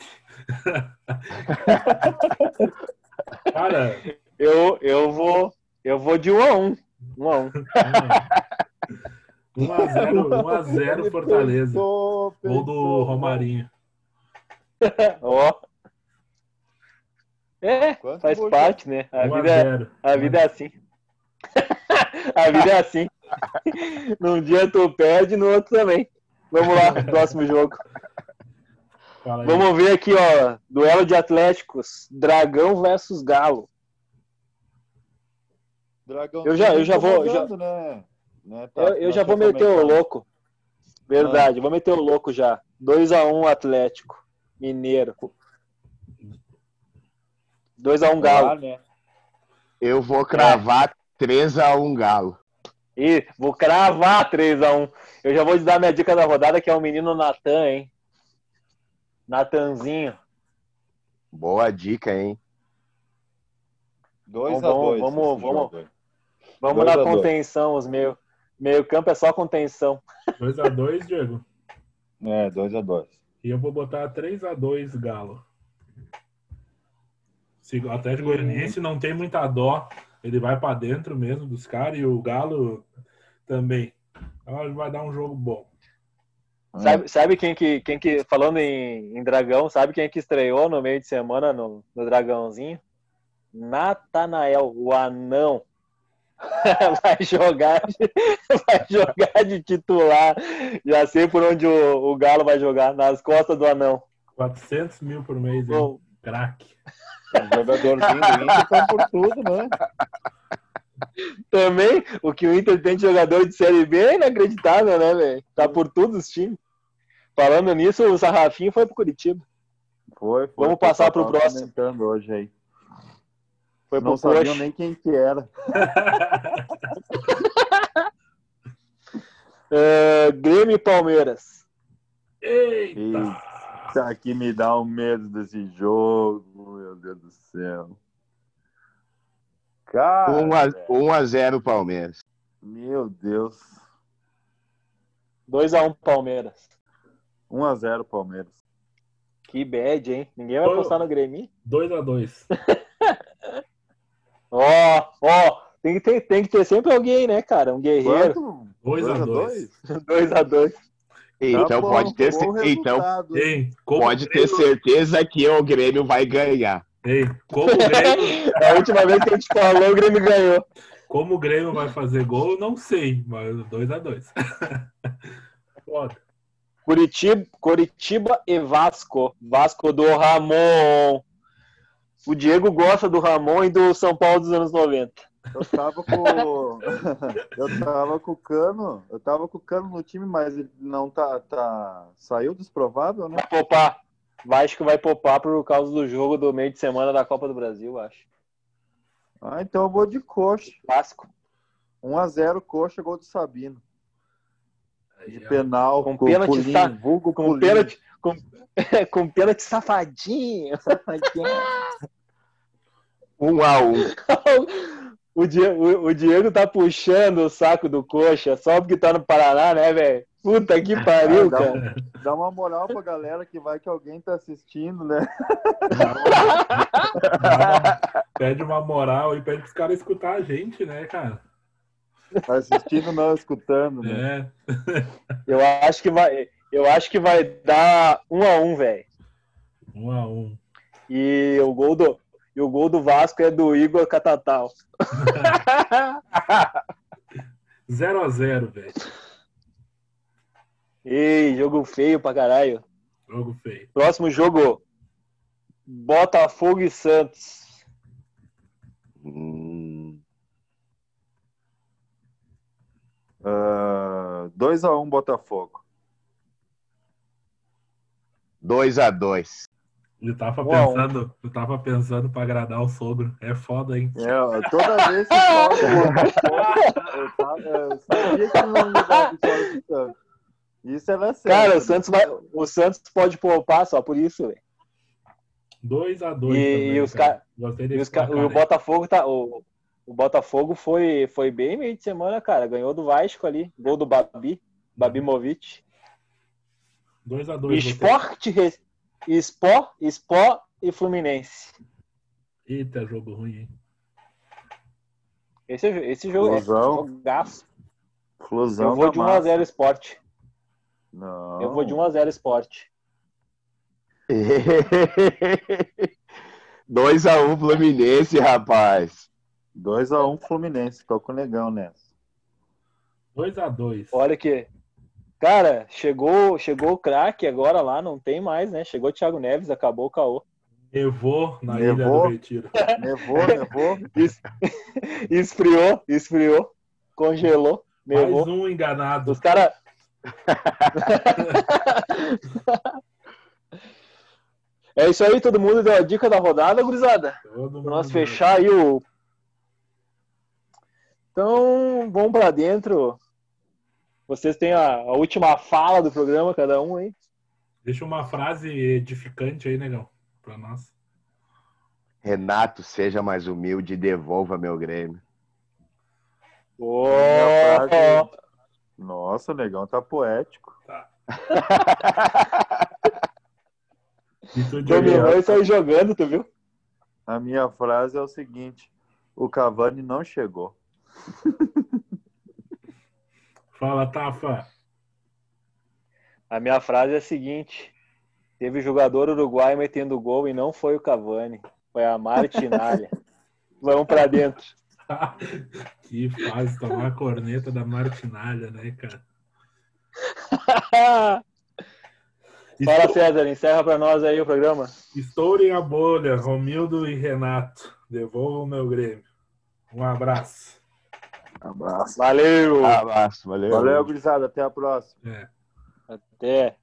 *laughs* cara, Eu, eu vou. Eu vou de 1 a 1. 1 a 1. 1x0 1x0 Fortaleza. Pensou, *laughs* Gol do. Romarinho. Ó. É, Quanto faz parte, né? A vida, é- 1x0. *laughs* a vida é assim. a vida é assim. Num dia tu perde, no outro também. Vamos lá, *laughs* próximo jogo. Fala aí. Vamos ver aqui, ó. Duelo de Atléticos. Dragão versus Galo. Dragão Eu já- eu já vou- incomodando, Né? Né, tá, Eu, eu já vou meter o louco. Verdade, vou meter o louco já. 2x1 Atlético. Mineiro. 2x1 Galo. Lá, né? Eu vou cravar 3x1 Galo. Ih, vou cravar 3x1. Eu já vou te dar minha dica da rodada, que é o menino Natan, hein? Natanzinho. Boa dica, hein? 2 a Vamos- 2 vamos- vamos- aí. Vamos Dois na a dois. contenção, os meio. Meio campo é só contenção. 2x2, Diego. É, 2 a 2 E eu vou botar 3x2 Galo. Se o Atlético Goianiense não tem muita dó, ele vai pra dentro mesmo dos caras e o Galo também. Então ele vai dar um jogo bom. Sabe, sabe quem, que, quem que, falando em, em Dragão, sabe quem que estreou no meio de semana no, no Dragãozinho? Natanael, o anão. *laughs* vai jogar, de, *laughs* vai jogar de titular. Já sei por onde o, o Galo vai jogar, nas costas do anão. 400 mil por mês, hein? Craque. Os jogadorzinhos do Inter estão por tudo, né? também, o que o Inter tem de jogador de Série B é inacreditável, né, velho? Tá por todos os times. Falando nisso, o Sarrafinho foi pro Curitiba. Foi, foi. Vamos passar pro próximo. comentando hoje aí. Foi Não sabiam Coxa. nem quem que era. *laughs* É, Grêmio e Palmeiras. Eita! Isso aqui me dá um medo desse jogo, meu Deus do céu. Cara, 1x0 Palmeiras. meu Deus. 2x1 Palmeiras. 1x0 Palmeiras. Que bad, hein? Ninguém vai apostar no Grêmio. 2x2. *laughs* Ó, ó, tem que, ter, tem que ter sempre alguém, né, cara? Um guerreiro. Quanto? 2 a 2. dois? 2x2. *laughs* Então Tá bom, pode ter, então resultado. Pode ter certeza que o Grêmio vai ganhar. Ei, como o Grêmio, *laughs* A última vez que a gente falou, o Grêmio ganhou. como o Grêmio vai fazer gol, não sei, mas 2x2. *laughs* Foda. Curitiba, Curitiba e Vasco. Vasco do Ramon. O Diego gosta do Ramon e do São Paulo dos anos 90. Eu tava com. *laughs* eu tava com o Cano. Eu tava com o Cano no time, mas ele não tá. tá... Saiu desprovável, né? Vai poupar. Vasco vai poupar por causa do jogo do meio de semana da Copa do Brasil, acho. Ah, então eu vou de coxa. Vasco. 1x0 coxa, gol do Sabino. De penal, Com com, pênalti, pulinho, tá? vulgo Com pulinho. pênalti, com, *laughs* com pênalti safadinho. safadinho. *laughs* Um a um. *laughs* o, Diego, o, o Diego tá puxando o saco do coxa só porque tá no Paraná, né, velho? Puta que pariu, Ah, dá, cara. dá uma moral pra galera que vai que alguém tá assistindo, né? Dá uma- pede uma moral e pede pros caras escutar a gente, né, cara? Tá assistindo, não escutando, né? É. Eu acho que vai, eu acho que vai dar um a um, velho. Um a um. E o gol do e o gol do Vasco é do Igor Catatal. *laughs* 0 a 0 velho. Ei, jogo feio pra caralho. Jogo feio. Próximo jogo Botafogo e Santos. Hum, 2x1 Botafogo. 2 a 2 Eu tava a um. pensando, eu tava pensando pra agradar o sogro. É foda, hein? É, toda vez que *laughs* eu, tava- eu sabia que não vitória do Santos. Isso é sério. Cara, o Santos vai, o Santos pode poupar só por isso, velho. 2 a 2 E também, os cara. ca- Gostei E desse os ca- placar o. Botafogo tá o, o Botafogo foi foi bem meio de semana, cara. Ganhou do Vasco ali, gol do Babi, Babi Movic. 2 a 2 Esporte, Re- Sport, Sport e Fluminense. Eita, jogo ruim, hein? Esse, esse jogo esse Flusão. jogaço. Flusão Eu vou de 1 a massa. 0 Sport. Não. Eu vou de 1 a 0 Sport. *laughs* 2 a 1 Fluminense, rapaz. 2x1 Fluminense. Tô com o negão nessa. 2 a 2 Olha que Cara, chegou, chegou o craque agora lá, não tem mais, né? Chegou o Thiago Neves, acabou o caô. Nevou na Nevou. Ilha do Retiro. *laughs* Nevou, nevou. Es- *laughs* esfriou, esfriou, congelou, Mais nevou. um enganado. Os caras. *laughs* é isso aí, todo mundo deu a dica da rodada, gurizada. Todo Pra nós fechar aí o. Então, vamos pra dentro. Vocês têm a, a última fala do programa, cada um aí. Deixa uma frase edificante aí, negão, pra nós. Renato, seja mais humilde e devolva meu Grêmio. Minha frase- Nossa, o negão tá poético. Diego? Dominou e saiu jogando, tu viu? A minha frase é o seguinte: o Cavani não chegou. *laughs* Fala, Tafa. A minha frase é a seguinte: teve jogador uruguaio metendo gol e não foi o Cavani, foi a Martinalha. *laughs* Vamos pra dentro. *laughs* que fase tomar a corneta da Martinalha, né, cara? *laughs* Fala, César, encerra pra nós aí o programa. Estourem a bolha, Romildo e Renato. Devolvam o meu Grêmio. Um abraço. Abraço. Valeu! Abraço, valeu. Valeu, gurizada. Até a próxima. É. Até.